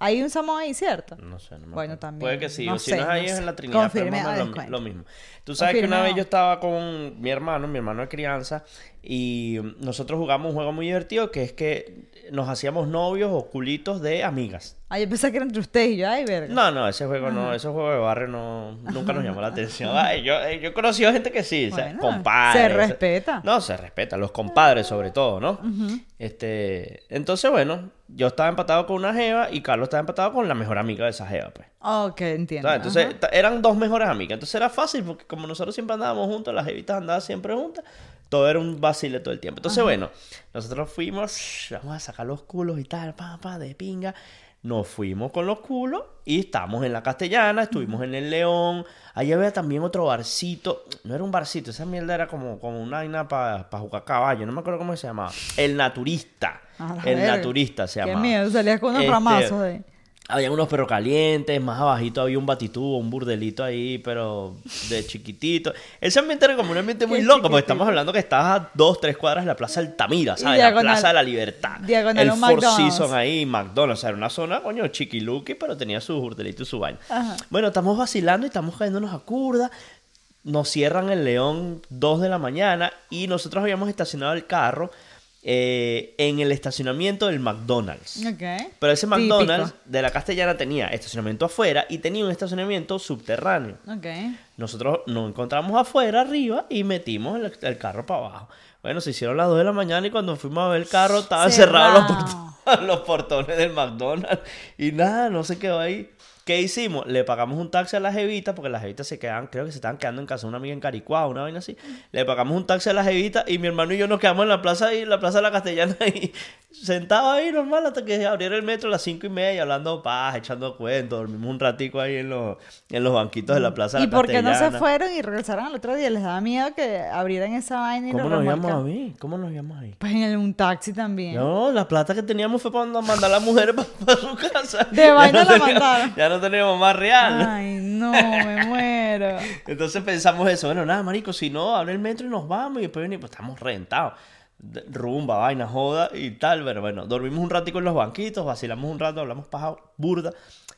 Hay un Samoa ahí, ¿cierto? No sé, no me Bueno, también. Puede que sí, No o si sé, no es no ahí es en la Trinidad, pero Confirme más o a menos lo, lo mismo. Tú sabes que una vez yo estaba con mi hermano, mi hermano de crianza, y nosotros jugamos un juego muy divertido que es que nos hacíamos novios o culitos de amigas. Ah, yo pensé que era entre ustedes y yo, ay, verga. No, no, ese juego no, ese juego de barrio no, nunca nos llamó la atención. Ay, yo, eh, yo he conocido gente que sí, o sea, compadres. se respeta. No, se respeta, los compadres sobre todo, ¿no? Este, entonces, bueno, yo estaba empatado con una jeva y Carlos estaba empatado con la mejor amiga de esa jeva, pues. Ok, entiendo. Entonces, eran dos mejores amigas. Entonces era fácil porque como nosotros siempre andábamos juntos, las jevitas andaban siempre juntas, todo era un vacile todo el tiempo. Entonces, bueno, nosotros fuimos, vamos a sacar los culos y tal, pa, pa, de pinga. Nos fuimos con los culos y estábamos en la Castellana, estuvimos en el León. Allí había también otro barcito. No era un barcito, esa mierda era como, como una vaina para jugar caballo. No me acuerdo cómo se llamaba. El Naturista. El. Naturista se Qué llamaba. miedo, salías con unos Este, ramazos ahí. había unos perros calientes, más abajito había un batitubo, un burdelito ahí, pero de chiquitito. Ese ambiente era como un ambiente muy Qué loco, porque chiquitito. estamos hablando que estabas a dos, tres cuadras de la Plaza Altamira, ¿sabes? La Plaza de la Libertad. diagonal el Four. Seasons ahí, McDonald's. O sea, era una zona, coño, chiquiluki, pero tenía su burdelito y su. Ajá. Bueno, estamos vacilando y estamos cayéndonos a curda. Nos cierran el León 2 de la mañana y nosotros habíamos estacionado el carro eh, en el estacionamiento del McDonald's. Ok. Pero ese Típico. McDonald's de la Castellana tenía estacionamiento afuera y tenía un estacionamiento subterráneo. Ok. Nosotros nos encontramos afuera, arriba, y metimos el, el carro para abajo. Bueno, se hicieron las 2 de la mañana y cuando fuimos a ver el carro estaban cerrados los, portones, los portones del McDonald's. Y nada, no se quedó ahí. ¿Qué hicimos? Le pagamos un taxi a las jevitas, porque las jevitas se quedaban, creo que se estaban quedando en casa de una amiga en Caricuá, una vaina así. Le pagamos un taxi a las jevitas y mi hermano y yo nos quedamos en la plaza ahí, en la plaza de la Castellana ahí, sentados ahí normal hasta que abriera el metro a las cinco y media, hablando paz, echando cuentos, dormimos un ratico ahí en los, en los banquitos de la plaza de ¿Y la por qué no se Castellana. fueron y regresaron al otro día? ¿Les daba miedo que abrieran esa vaina y ¿Cómo nos remolcaran? a mí? ¿Cómo nos llamamos ahí? Pues en un taxi también. No, la plata que teníamos fue para mandar a las mujeres para, su casa. De vaina no la mandaron. Ya no teníamos más real. Ay, no, me muero. Entonces pensamos eso. Bueno, nada, marico, si no, abre el metro y nos vamos y después venimos. Pues estamos rentados. Rumba, vaina, joda y tal. Pero bueno, dormimos un ratico en los banquitos, vacilamos un rato, hablamos paja burda.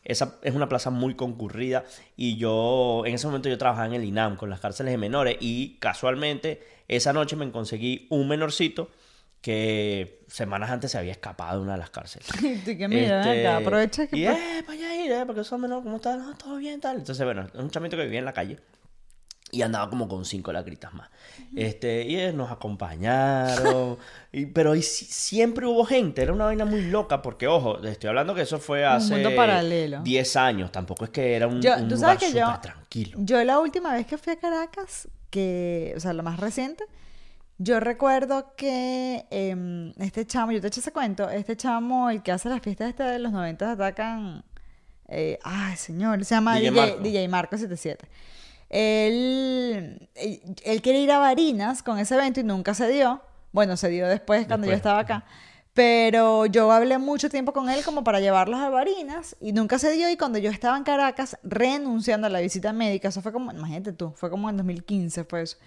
Esa es una plaza muy concurrida y yo, en ese momento yo trabajaba en el INAM con las cárceles de menores y casualmente esa noche me conseguí un menorcito que semanas antes se había escapado de una de las cárceles. Y que mira, Este, acá, aprovecha que... Y, eh, para allá ir, eh, porque son menores, ¿cómo estás? No, todo bien, tal. Entonces, bueno, es un chamito que vivía en la calle. Y andaba como con cinco lacritas más. Este, y nos acompañaron. y, pero y siempre hubo gente. Era una vaina muy loca. Porque, ojo, estoy hablando que eso fue hace mundo paralelo. 10 años. Tampoco es que era un, Yo- un tú lugar sabes que yo, súper tranquilo. yo la última vez que fui a Caracas, que, o sea, la más reciente, yo recuerdo que em, este chamo, yo te eché ese cuento, este chamo, el que hace las fiestas este de los 90 atacan, eh, ay señor, se llama DJ DJ, Marco. DJ Marco 77. Él, él, él quería ir a Barinas con ese evento y nunca se dio. Bueno, se dio después cuando yo estaba acá. Pero yo hablé mucho tiempo con él como para llevarlos a Barinas y nunca se dio. Y cuando yo estaba en Caracas renunciando a la visita médica, eso fue como, imagínate tú, fue como en 2015, fue eso.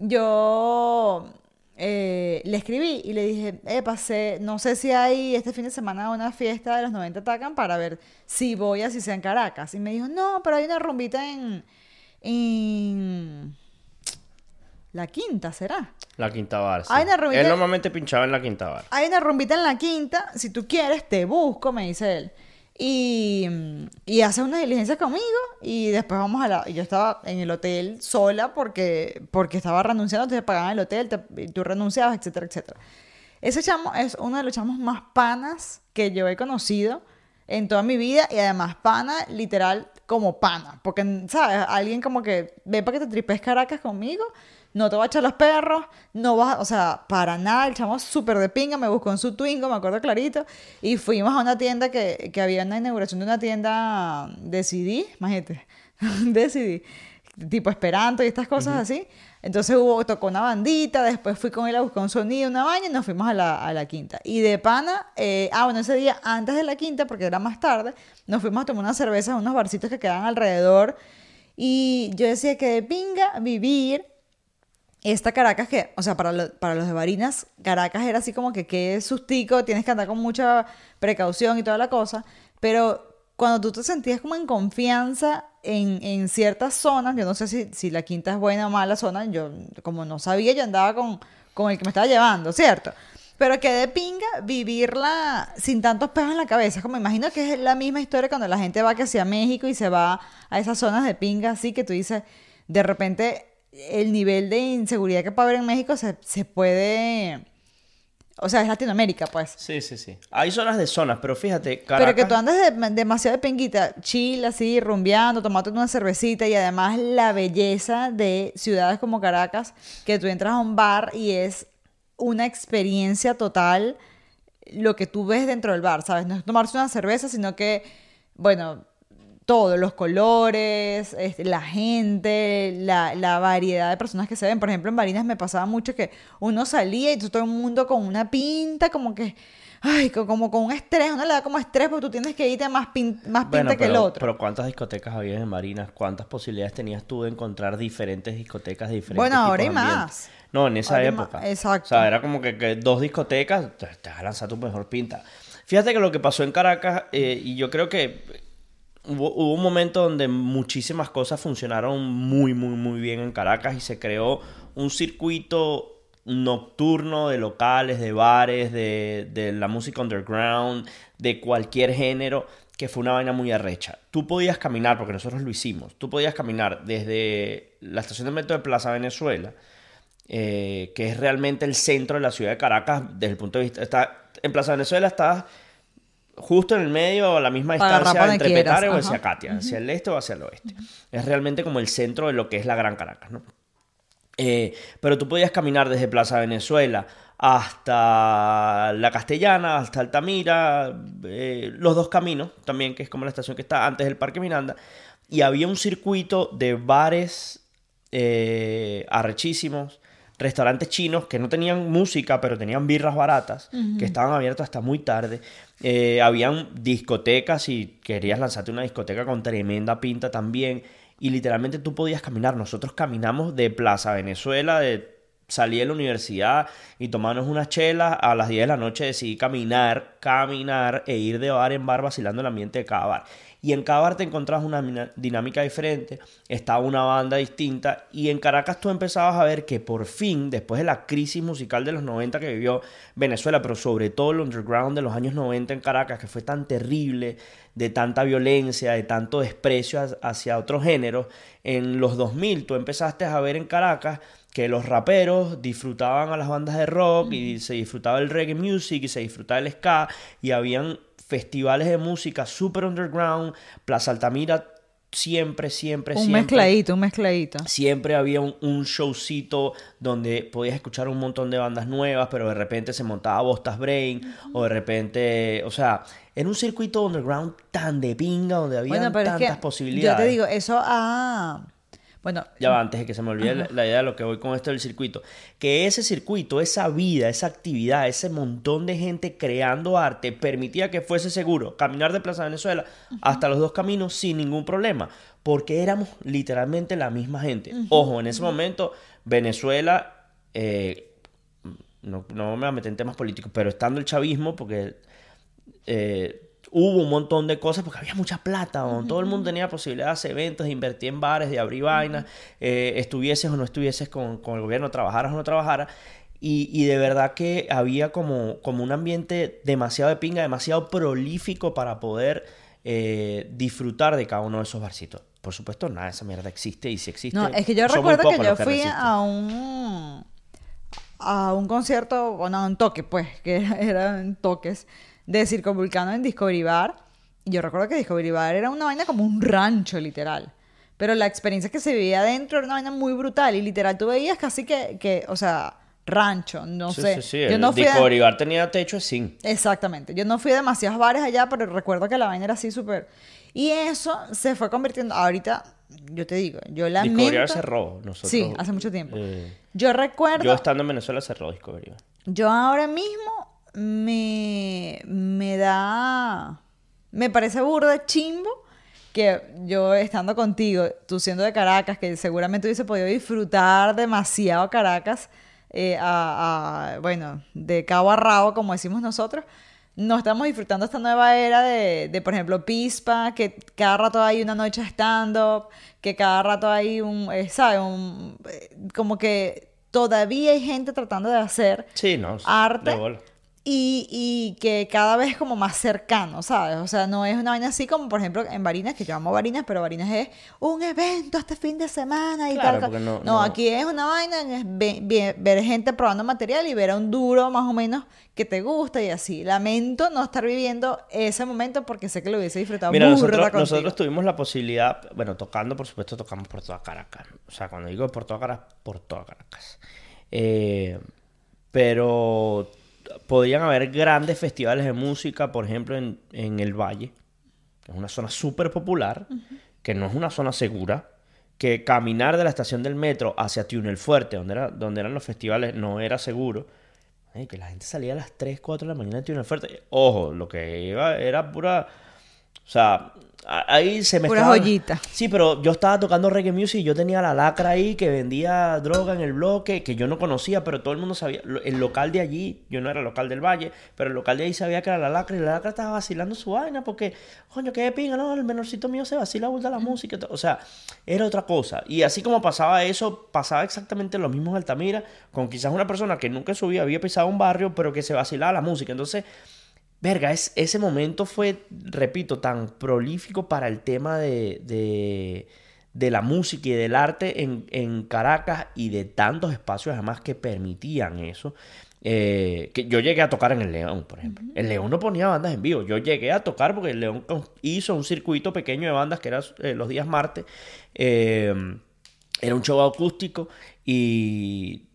Yo eh, le escribí y le dije, eh, pasé, no sé si hay este fin de semana una fiesta de los 90 Tacan para ver si voy así sea en Caracas. Y me dijo, no, pero hay una rumbita en, en la quinta, ¿será? La Quinta Bar. sí. Hay una rumbita- Él normalmente pinchaba en la Quinta Bar. Hay una rumbita en la quinta, si tú quieres, te busco, me dice él. Y, y hace una diligencia conmigo y después vamos a la... Yo estaba en el hotel sola porque, porque estaba renunciando, te pagaban el hotel, te- tú renunciabas, etcétera, etcétera. Ese chamo es uno de los chamos más panas que yo he conocido en toda mi vida y además pana literal como pana. Porque, ¿sabes? Alguien como que ve para que te tripes Caracas conmigo, no te va a echar los perros, no vas, o sea, para nada, el chamo súper de pinga, me buscó en su Twingo, me acuerdo clarito, y fuimos a una tienda que, que había una inauguración de una tienda de CD, imagínate, de CD, tipo Esperanto y estas cosas así. Entonces hubo, tocó una bandita, después fui con él a buscar un sonido, una baña y nos fuimos a la, a la quinta. Y de pana, eh, ah, bueno, ese día antes de la quinta, porque era más tarde, nos fuimos a tomar una cerveza en unos barcitos que quedaban alrededor. Y yo decía que de pinga vivir esta Caracas que, o sea, para, para los de Barinas, Caracas era así como que qué sustico, tienes que andar con mucha precaución y toda la cosa, pero cuando tú te sentías como en confianza en, en ciertas zonas, yo no sé si, si la quinta es buena o mala zona, yo como no sabía, yo andaba con, con el que me estaba llevando, ¿cierto? Pero que de pinga vivirla sin tantos pesos en la cabeza. Como imagino que es la misma historia cuando la gente va hacia México y se va a esas zonas de pinga, así que tú dices, de repente el nivel de inseguridad que puede haber en México se, se puede... O sea, es Latinoamérica, pues. Sí, sí, sí. Hay zonas de zonas, pero fíjate, Pero Caracas... que tú andes de- demasiado de pinguita, chill, así, rumbeando, tomándote una cervecita y además la belleza de ciudades como Caracas, que tú entras a un bar y es una experiencia total lo que tú ves dentro del bar, ¿sabes? No es tomarse una cerveza, sino que, bueno, todo, los colores, la gente, la, la variedad de personas que se ven. Por ejemplo, en Barinas me pasaba mucho que uno salía y todo el mundo con una pinta, como que, ay, co- como con un estrés, uno le da como estrés porque tú tienes que irte más, pin- más pinta que el otro. pero ¿cuántas discotecas había en Marinas? ¿Cuántas posibilidades tenías tú de encontrar diferentes discotecas de diferentes Bueno, ahora tipos hay más. No, en esa Ahora época. exacto. O sea, era como que, que dos discotecas, te, te vas a lanzar tu mejor pinta. Fíjate que lo que pasó en Caracas, eh, y yo creo que hubo, un momento donde muchísimas cosas funcionaron muy, muy, muy bien en Caracas y se creó un circuito nocturno de locales, de bares, de, de la música underground, de cualquier género, que fue una vaina muy arrecha. Tú podías caminar, porque nosotros lo hicimos, tú podías caminar desde la estación de metro de Plaza Venezuela, eh, que es realmente el centro de la ciudad de Caracas, desde el punto de vista, está en Plaza Venezuela estás justo en el medio, a la misma distancia entre Petare o hacia Katia, hacia el este o hacia el oeste. Es realmente como el centro de lo que es la Gran Caracas, ¿no? Eh, pero tú podías caminar desde Plaza Venezuela hasta La Castellana, hasta Altamira, eh, los dos caminos también, que es como la estación que está antes del Parque Miranda, y había un circuito de bares eh, arrechísimos, restaurantes chinos que no tenían música, pero tenían birras baratas, que estaban abiertos hasta muy tarde. Eh, habían discotecas, si querías lanzarte una discoteca con tremenda pinta también, y literalmente tú podías caminar. Nosotros caminamos de Plaza Venezuela, de salí de la universidad y tomarnos unas chelas, a las 10 de la noche decidí caminar, caminar e ir de bar en bar vacilando el ambiente de cada bar. Y en cada bar te encontrabas una dinámica diferente, estaba una banda distinta y en Caracas tú empezabas a ver que por fin, después de la crisis musical de los 90 que vivió Venezuela, pero sobre todo el underground de los años 90 en Caracas, que fue tan terrible, de tanta violencia, de tanto desprecio ha- hacia otros géneros, en los 2000 tú empezaste a ver en Caracas que los raperos disfrutaban a las bandas de rock y se disfrutaba el reggae music y se disfrutaba el ska y habían festivales de música super underground, Plaza Altamira siempre, siempre, un siempre mezcladito, un mezcladito. Siempre había un, un showcito donde podías escuchar un montón de bandas nuevas, pero de repente se montaba Bostas Brain, o de repente, o sea, era un circuito underground tan de pinga, donde había Bueno, pero es tantas que posibilidades. yo te digo, eso ha... Bueno, Ya va, antes de que se me olvide la, la idea de lo que voy con esto del circuito. Que ese circuito, esa vida, esa actividad, ese montón de gente creando arte, permitía que fuese seguro caminar de Plaza Venezuela hasta los dos caminos sin ningún problema. Porque éramos literalmente la misma gente. Ojo, en ese momento, Venezuela, eh, no, no me voy a meter en temas políticos, pero estando el chavismo, porque eh, hubo un montón de cosas porque había mucha plata, ¿no? todo el mundo tenía posibilidad de hacer eventos, de invertir en bares, de abrir vainas, eh, estuvieses o no estuvieses con, con el gobierno, trabajaras o no trabajaras. Y, y de verdad que había como, como un ambiente demasiado de pinga, demasiado prolífico para poder eh, disfrutar de cada uno de esos barcitos. Por supuesto, nada de esa mierda existe y si existe. No, es que yo recuerdo que yo fui resisten. a un a un concierto, o no, un toque, pues, que era- eran toques de Circo Vulcano en Discovery Bar. Y yo recuerdo que Discovery Bar era una vaina como un rancho, literal. Pero la experiencia que se vivía adentro era una vaina muy brutal. Y literal, tú veías casi que, que o sea, rancho, no Sí, sé. sí, sí. Yo El no fui a- Discovery Bar tenía techo de zinc. Exactamente. Yo no fui a demasiados bares allá, pero recuerdo que la vaina era así súper... Y eso se fue convirtiendo... Ahorita, yo te digo, yo lamento... Discovery Bar cerró. Nosotros, Sí, hace mucho tiempo. eh, Yo recuerdo... yo estando en Venezuela cerró Discovery Bar. Yo ahora mismo me, me da. Me parece burda chimbo que yo estando contigo, tú siendo de Caracas, que seguramente hubiese podido disfrutar demasiado Caracas, eh, a, a- bueno, de cabo a rabo, como decimos nosotros, no estamos disfrutando esta nueva era de, de, por ejemplo, Pispa, que cada rato hay una noche stand-up, que cada rato hay un, eh, ¿sabes? Un, eh, como que todavía hay gente tratando de hacer Sí, no. arte de. Y, y que cada vez es como más cercano, ¿sabes? O sea, no es una vaina así como, por ejemplo, en Barinas, que yo amo Barinas, pero Barinas es un evento este fin de semana y Claro, tal. no- no, no- aquí es una vaina, es ve- ve- ver gente probando material y ver a un duro más o menos que te gusta y así. Lamento no estar viviendo ese momento porque sé que lo hubiese disfrutado Mira, nosotros, nosotros tuvimos la posibilidad, bueno, tocando, por supuesto, tocamos por toda Caracas. O sea, cuando digo por toda Caracas, por toda Caracas. Eh, pero podían haber grandes festivales de música, por ejemplo, en, en el Valle, que es una zona súper popular, que no es una zona segura, que caminar de la estación del metro hacia Túnel Fuerte, donde, era, donde eran los festivales, no era seguro. Ay, que la gente salía a las 3, 4 de la mañana de Túnel Fuerte. Ojo, lo que iba era pura... O sea, ahí se me Pura joyita. Sí, pero yo estaba tocando reggae music y yo tenía la lacra ahí que vendía droga en el bloque, que yo no conocía, pero todo el mundo sabía. El local de allí, yo no era local del Valle, pero el local de ahí sabía que era la lacra y la lacra estaba vacilando su vaina porque, coño, qué de pinga, no, el menorcito mío se vacila burda la música. O sea, era otra cosa. Y así como pasaba eso, pasaba exactamente lo mismo en Altamira, con quizás una persona que nunca en su vida había pisado un barrio, pero que se vacilaba la música. Entonces, Verga, es, ese momento fue, repito, tan prolífico para el tema de, de, de la música y del arte en, en Caracas y de tantos espacios además que permitían eso. eh, que yo llegué a tocar en el León, por ejemplo. El León no ponía bandas en vivo. Yo llegué a tocar porque el León hizo un circuito pequeño de bandas que era eh, los días martes. Eh, era un show acústico y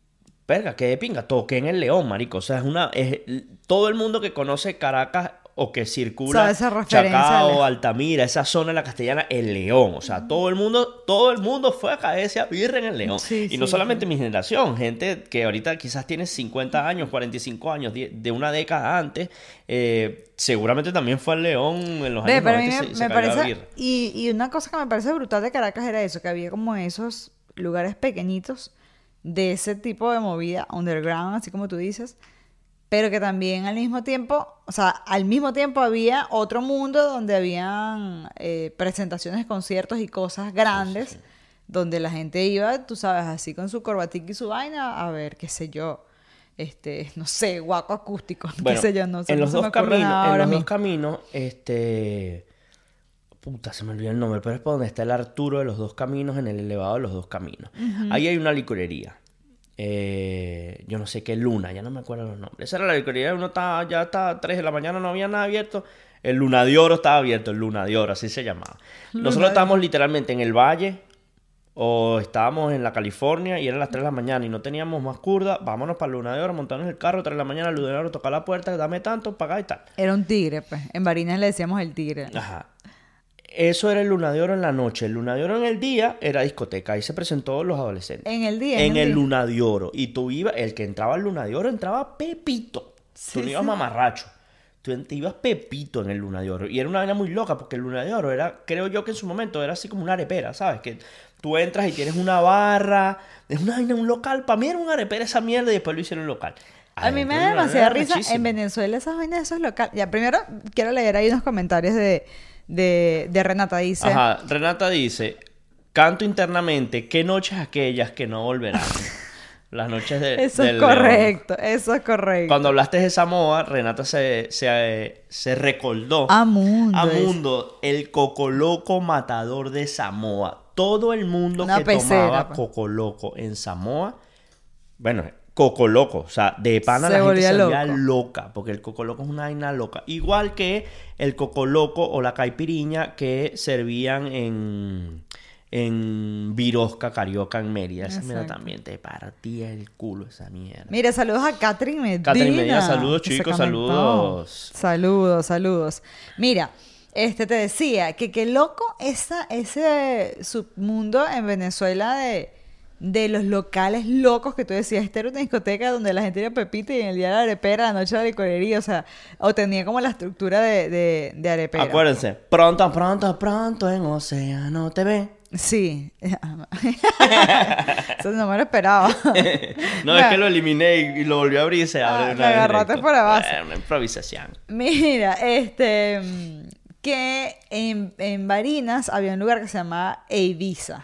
Verga, qué de pinga, toqué en el León, marico. O sea, es una. Es, todo el mundo que conoce Caracas o que circula esa Chacao, Altamira, esa zona de la castellana, el León. O sea, todo el mundo, todo el mundo fue a caerse a birra en el León. Sí, y no sí, solamente mi generación, gente que ahorita quizás tiene 50 años, 45 años, de una década antes, eh, seguramente también fue al León en los Ve, años pero a mí 90 y me, se, a parece. birra. Y, y una cosa que me parece brutal de Caracas era eso, que había como esos lugares pequeñitos de ese tipo de movida underground, así como tú dices, pero que también al mismo tiempo, o sea, al mismo tiempo había otro mundo donde habían eh, presentaciones, conciertos y cosas grandes, donde la gente iba, tú sabes, así con su corbatica y su vaina, a ver, qué sé yo. Este, no sé, guaco acústico, Bueno, qué sé yo, no sé. en los dos caminos, en ahora los dos caminos, este puta, se me olvidó el nombre, pero es por donde está el Arturo de los dos caminos en el elevado de los dos caminos. Ahí hay una licorería. Eh, yo no sé qué luna, ya no me acuerdo los nombres. Esa era la licorería, uno estaba, ya estaba a 3 de la mañana, no había nada abierto. El Luna de Oro estaba abierto, el Luna de Oro, así se llamaba. Nosotros estábamos literalmente en el valle, o estábamos en la California y eran las 3 de la mañana y no teníamos más curda, vámonos para Luna de Oro, montarnos el carro, 3 de la mañana, Luna de Oro, tocar la puerta, dame tanto, pagar y tal. Era un tigre, pues. En Barinas le decíamos el tigre. Ajá. Eso era el Luna de Oro en la noche. El Luna de Oro en el día era discoteca. Ahí se presentó los adolescentes. En el día. En el día. Luna de Oro. Y tú ibas, el que entraba al Luna de Oro entraba Pepito. Sí, tú no ibas sí. mamarracho. Tú te ibas Pepito en el Luna de Oro. Y era una vaina muy loca porque el Luna de Oro era, creo yo que en su momento era así como una arepera, ¿sabes? Que tú entras y tienes una barra. Es una vaina, un local. Para mí era una arepera esa mierda y después lo hicieron local. A mí me da demasiada risa en. Venezuela esas vainas esos locales. Ya, primero quiero leer ahí unos comentarios de, de, de Renata. Dice, Ajá, Renata dice, canto internamente, ¿qué noches aquellas que no volverán? Las noches de, eso del es león. correcto, eso es correcto. Cuando hablaste de Samoa, Renata se, se, se recordó A Mundo, a es. Mundo, el cocoloco matador de Samoa. Todo el mundo Una que pecera, tomaba pues. cocoloco en Samoa, bueno, cocoloco, o sea, de pana Se la gente se volvía loco. loca, porque el cocoloco es una vaina loca. Igual que el cocoloco o la caipiriña que servían en, en Virosca, Carioca, en Mérida. Esa mierda también te partía el culo esa mierda. Mira, saludos a Catherine Medina. Catherine Medina, saludos, chicos, saludos. Saludos, saludos. Mira, este te decía que qué loco esa, ese submundo en Venezuela de, de los locales locos que tú decías. Esta era una discoteca donde la gente iba a Pepita y en el día de la arepera, la noche de la licorería, o sea, o tenía como la estructura de, de, de arepera. Acuérdense, pronto, pronto, pronto en Océano TV. Sí. Eso no me lo esperaba. no, es que lo eliminé y, lo volví a abrir y se abre Ah, me una vez agarraste por. Eh, una improvisación. Mira, este mm, que en, en Barinas había un lugar que se llamaba Ibiza.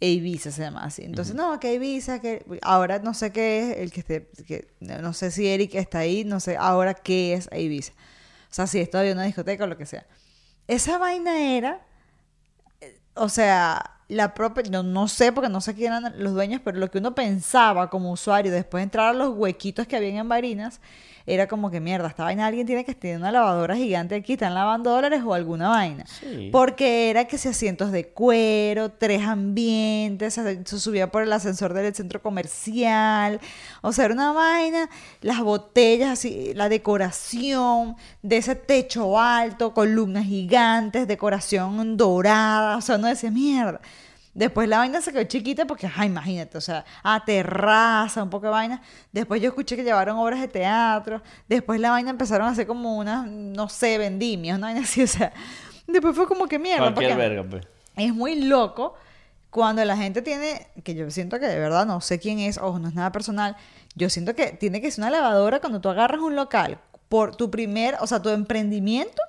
Ibiza se llama así. Entonces, no, que Ibiza, que ahora no sé qué es el que esté, que, no sé si Eric está ahí, no sé ahora qué es Ibiza. O sea, si es todavía una discoteca o lo que sea. Esa vaina era, eh, o sea, la propia, no, no sé porque no sé quién eran los dueños, pero lo que uno pensaba como usuario después de entrar a los huequitos que habían en Barinas, era como que mierda, esta vaina alguien tiene que tener una lavadora gigante aquí, están lavando dólares o alguna vaina. Sí. Porque era que si asientos de cuero, tres ambientes, se se subía por el ascensor del centro comercial. O sea, era una vaina, las botellas, así, la decoración de ese techo alto, columnas gigantes, decoración dorada. O sea, uno decía, mierda. Después la vaina se quedó chiquita porque, ajá, imagínate, o sea, a terraza, un poco de vaina. Después yo escuché que llevaron obras de teatro. Después la vaina empezaron a hacer como unas, no sé, vendimias, una vaina así, o sea. Después fue como que mierda. Cualquier verga, pues. Es muy loco cuando la gente tiene, que yo siento que de verdad no sé quién es, ojo, no es nada personal. Yo siento que tiene que ser una lavadora cuando tú agarras un local por tu primer, o sea, tu emprendimiento,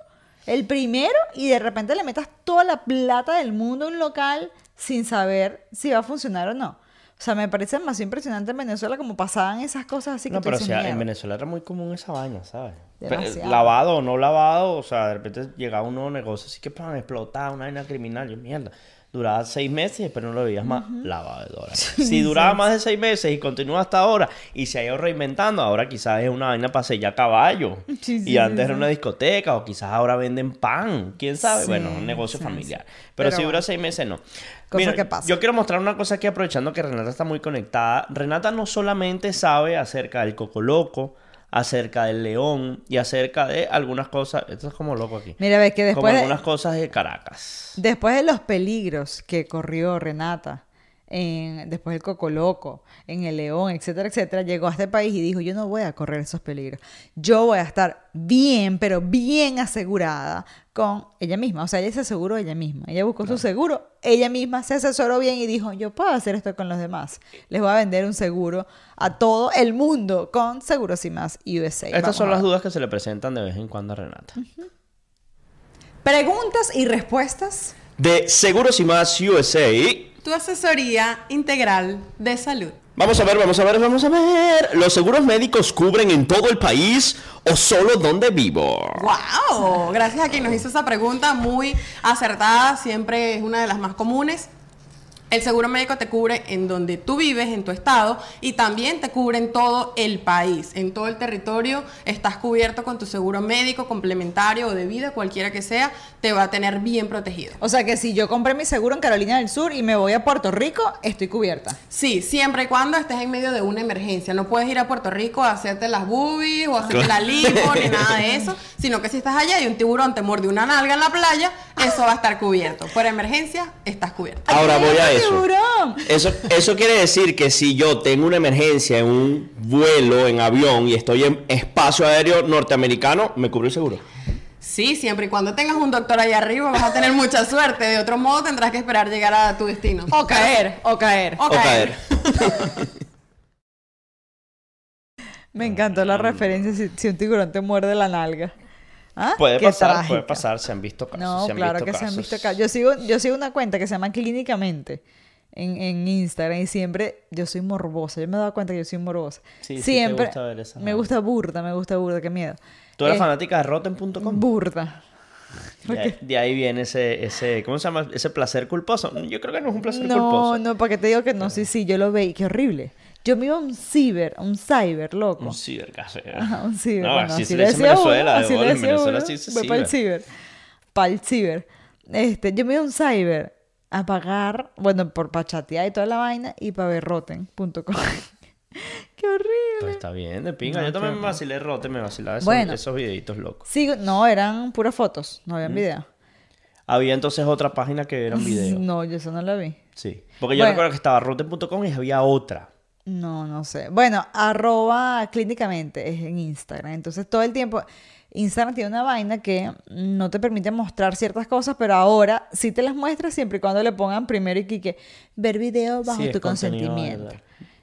el primero, y de repente le metas toda la plata del mundo a un local sin saber si va a funcionar o no. O sea, me parece más impresionante en Venezuela como pasaban esas cosas así que No, tú pero o sea, en. Venezuela era muy común esa vaina, ¿sabes? Demasiado. lavado o no lavado, o sea, de repente llegaba un nuevo negocio así que plan explotaba una vaina criminal, yo mierda. Duraba seis meses y después no lo veías más lavado de dólares. Si duraba más de seis meses y continúa hasta ahora y se ha ido reinventando, ahora quizás es una vaina para sellar caballo. Sí, y antes era una discoteca o quizás ahora venden pan, quién sabe. Bueno, un negocio familiar. Pero, Pero si dura seis meses, no. Cosas que pasan. Yo quiero mostrar una cosa aquí aprovechando que Renata está muy conectada. Renata no solamente sabe acerca del coco loco, acerca del león y acerca de algunas cosas. Esto es como loco aquí. Mira, ves que como después de- algunas cosas de Caracas. Después de los peligros que corrió Renata, en, después del Coco Loco, en el León, etcétera, etcétera, llegó a este país y dijo, yo no voy a correr esos peligros. Yo voy a estar bien, pero bien asegurada con ella misma. O sea, ella se aseguró ella misma. Ella buscó su seguro, ella misma se asesoró bien y dijo, yo puedo hacer esto con los demás. Les voy a vender un seguro a todo el mundo con Seguros y Más USA. Estas Vamos son las dudas que se le presentan de vez en cuando a Renata. Preguntas y respuestas. De Seguros y Más USA. Tu asesoría integral de salud. Vamos a ver, vamos a ver, vamos a ver. ¿Los seguros médicos cubren en todo el país o solo donde vivo? ¡Wow! Gracias a quien nos hizo esa pregunta muy acertada, siempre es una de las más comunes. El seguro médico te cubre en donde tú vives, en tu estado, y también te cubre en todo el país. En todo el territorio estás cubierto con tu seguro médico complementario o de vida, cualquiera que sea, te va a tener bien protegido. O sea que si yo compré mi seguro en Carolina del Sur y me voy a Puerto Rico, estoy cubierta. Sí, siempre y cuando estés en medio de una emergencia. No puedes ir a Puerto Rico a hacerte las boobies o a hacerte la lipo ni nada de eso, sino que si estás allá y un tiburón te muerde una nalga en la playa, eso va a estar cubierto. Por emergencia, estás cubierto. Ahora voy a eso. ¡Tiburón! Eso, eso quiere decir que si yo tengo una emergencia en un vuelo, en avión, y estoy en espacio aéreo norteamericano, me cubre el seguro. Sí, siempre y cuando tengas un doctor ahí arriba vas a tener mucha suerte. De otro modo tendrás que esperar llegar a tu destino. O caer, o caer. O O caer. Me encantó la referencia si, si un tiburón te muerde la nalga. ¿Ah? Puede pasar, trágica. puede pasar, se han visto casos. No, se han claro visto que se han visto casos. Yo sigo, yo sigo una cuenta que se llama Clínicamente en, en Instagram y siempre yo soy morbosa. Yo me he dado cuenta que yo soy morbosa. Sí, sí te siempre gusta ver esa me gusta burda, me gusta burda, qué miedo. ¿Tú eres Eh, fanática de Rotten.com? Burda. De, ahí- de ahí viene ese, ese, ¿cómo se llama? Ese placer culposo. Yo creo que no es un placer No, culposo. no, para que te digo que no, sí, sí, yo lo veí, qué horrible. Yo me iba a un ciber, a un cyber, loco. Un cibercafé. Ajá, un ciber. No, bueno, así así se le dice en uno, Venezuela, de así le en Venezuela uno, sí se Voy para el ciber. Para el ciber. Este, yo me iba a un cyber a pagar, bueno, por para chatear y toda la vaina y para ver rotten.com. qué horrible. Pues está bien, de pinga. No, Yo también me vacilé Rotten, me vacilaba esos, Bueno. esos videitos locos. Sigo, no, eran puras fotos, no habían video. Había entonces otra página que eran videos. No, yo eso no la vi. Sí. Porque yo Bueno. recuerdo que estaba Rotten.com y había otra. No, no sé. Bueno, arroba clínicamente es en Instagram. Entonces todo el tiempo, Instagram tiene una vaina que no te permite mostrar ciertas cosas, pero ahora sí te las muestra siempre y cuando le pongan primero y que ver video bajo Sí, tu consentimiento. ¿verdad?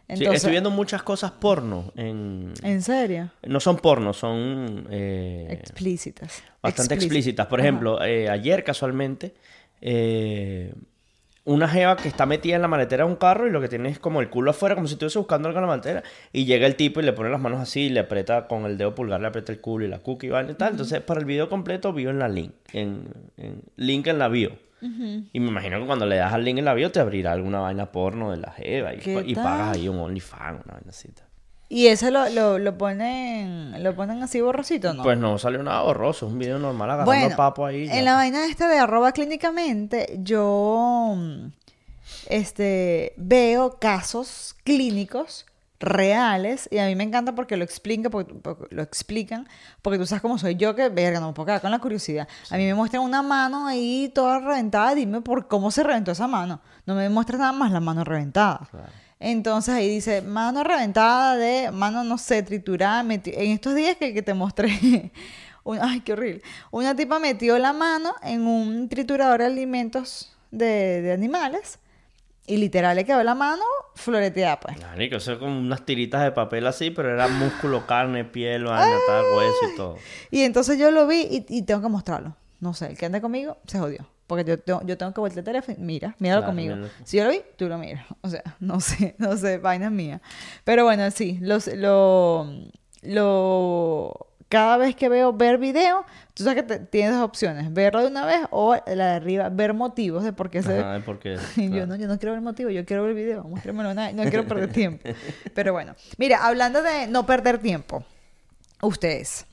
Sí, Entonces, estoy viendo muchas cosas porno en... ¿En serio? No son porno, son eh, Explícitas. bastante Explícitas. explícitas. Por Ajá. ejemplo, eh, ayer casualmente, eh, una jeva que está metida en la maletera de un carro y lo que tiene es como el culo afuera, como si estuviese buscando algo en la maletera. Y llega el tipo y le pone las manos así y le aprieta con el dedo pulgar, le aprieta el culo y la cookie y vaina y tal. Entonces, para el video completo, vio en la link, en, en- link en la bio. Y me imagino que cuando le das al link en la bio te abrirá alguna vaina porno de la jeva y, ¿Qué y tal? pagas ahí un OnlyFans, una vaina así. tal. ¿Y eso lo, lo, lo ponen lo ponen así borrosito no? Pues no salió nada borroso, es un video normal agarrando Bueno, papo ahí. ya. en la vaina esta de arroba clínicamente, yo mm, este, veo casos clínicos reales y a mí me encanta porque lo explican, porque, porque lo explican, porque tú sabes cómo soy yo que, verga, no me puedo quedar con la curiosidad. A mí me muestran una mano ahí toda reventada, dime por cómo se reventó esa mano. No me muestras nada más la mano reventada. Entonces ahí dice, mano reventada de, mano, no sé, triturada. En estos días que, que te mostré, un- ay, qué horrible. Una tipa metió la mano en un triturador de alimentos de, de animales y literal le quedó la mano floreteada, pues. Marico, eso es como unas tiritas de papel así, pero era músculo, carne, piel, vaina, tal, hueso y todo. Y entonces yo lo vi y, y tengo que mostrarlo. No sé, el que ande conmigo se jodió. Porque yo, tengo- yo tengo que voltear el teléfono y mira, míralo Claro, conmigo. míralo. Si yo lo vi, tú lo miras. O sea, no sé, no sé, vainas mías. Pero bueno, sí, los, lo, lo, cada vez que veo ver video, tú sabes que te- tienes dos opciones, verlo de una vez o la de arriba, ver motivos de por qué se Ajá, porque... y yo claro. no, yo no quiero ver motivo, yo quiero ver el video, muéstramelo, nada, no quiero perder tiempo. Pero bueno, mira, hablando de no perder tiempo, ustedes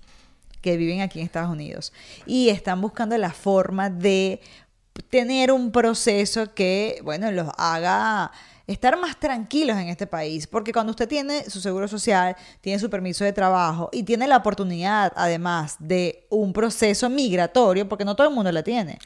que viven aquí en Estados Unidos. Y están buscando la forma de tener un proceso que, bueno, los haga estar más tranquilos en este país, porque cuando usted tiene su seguro social, tiene su permiso de trabajo y tiene la oportunidad, además, de un proceso migratorio, porque no todo el mundo la tiene.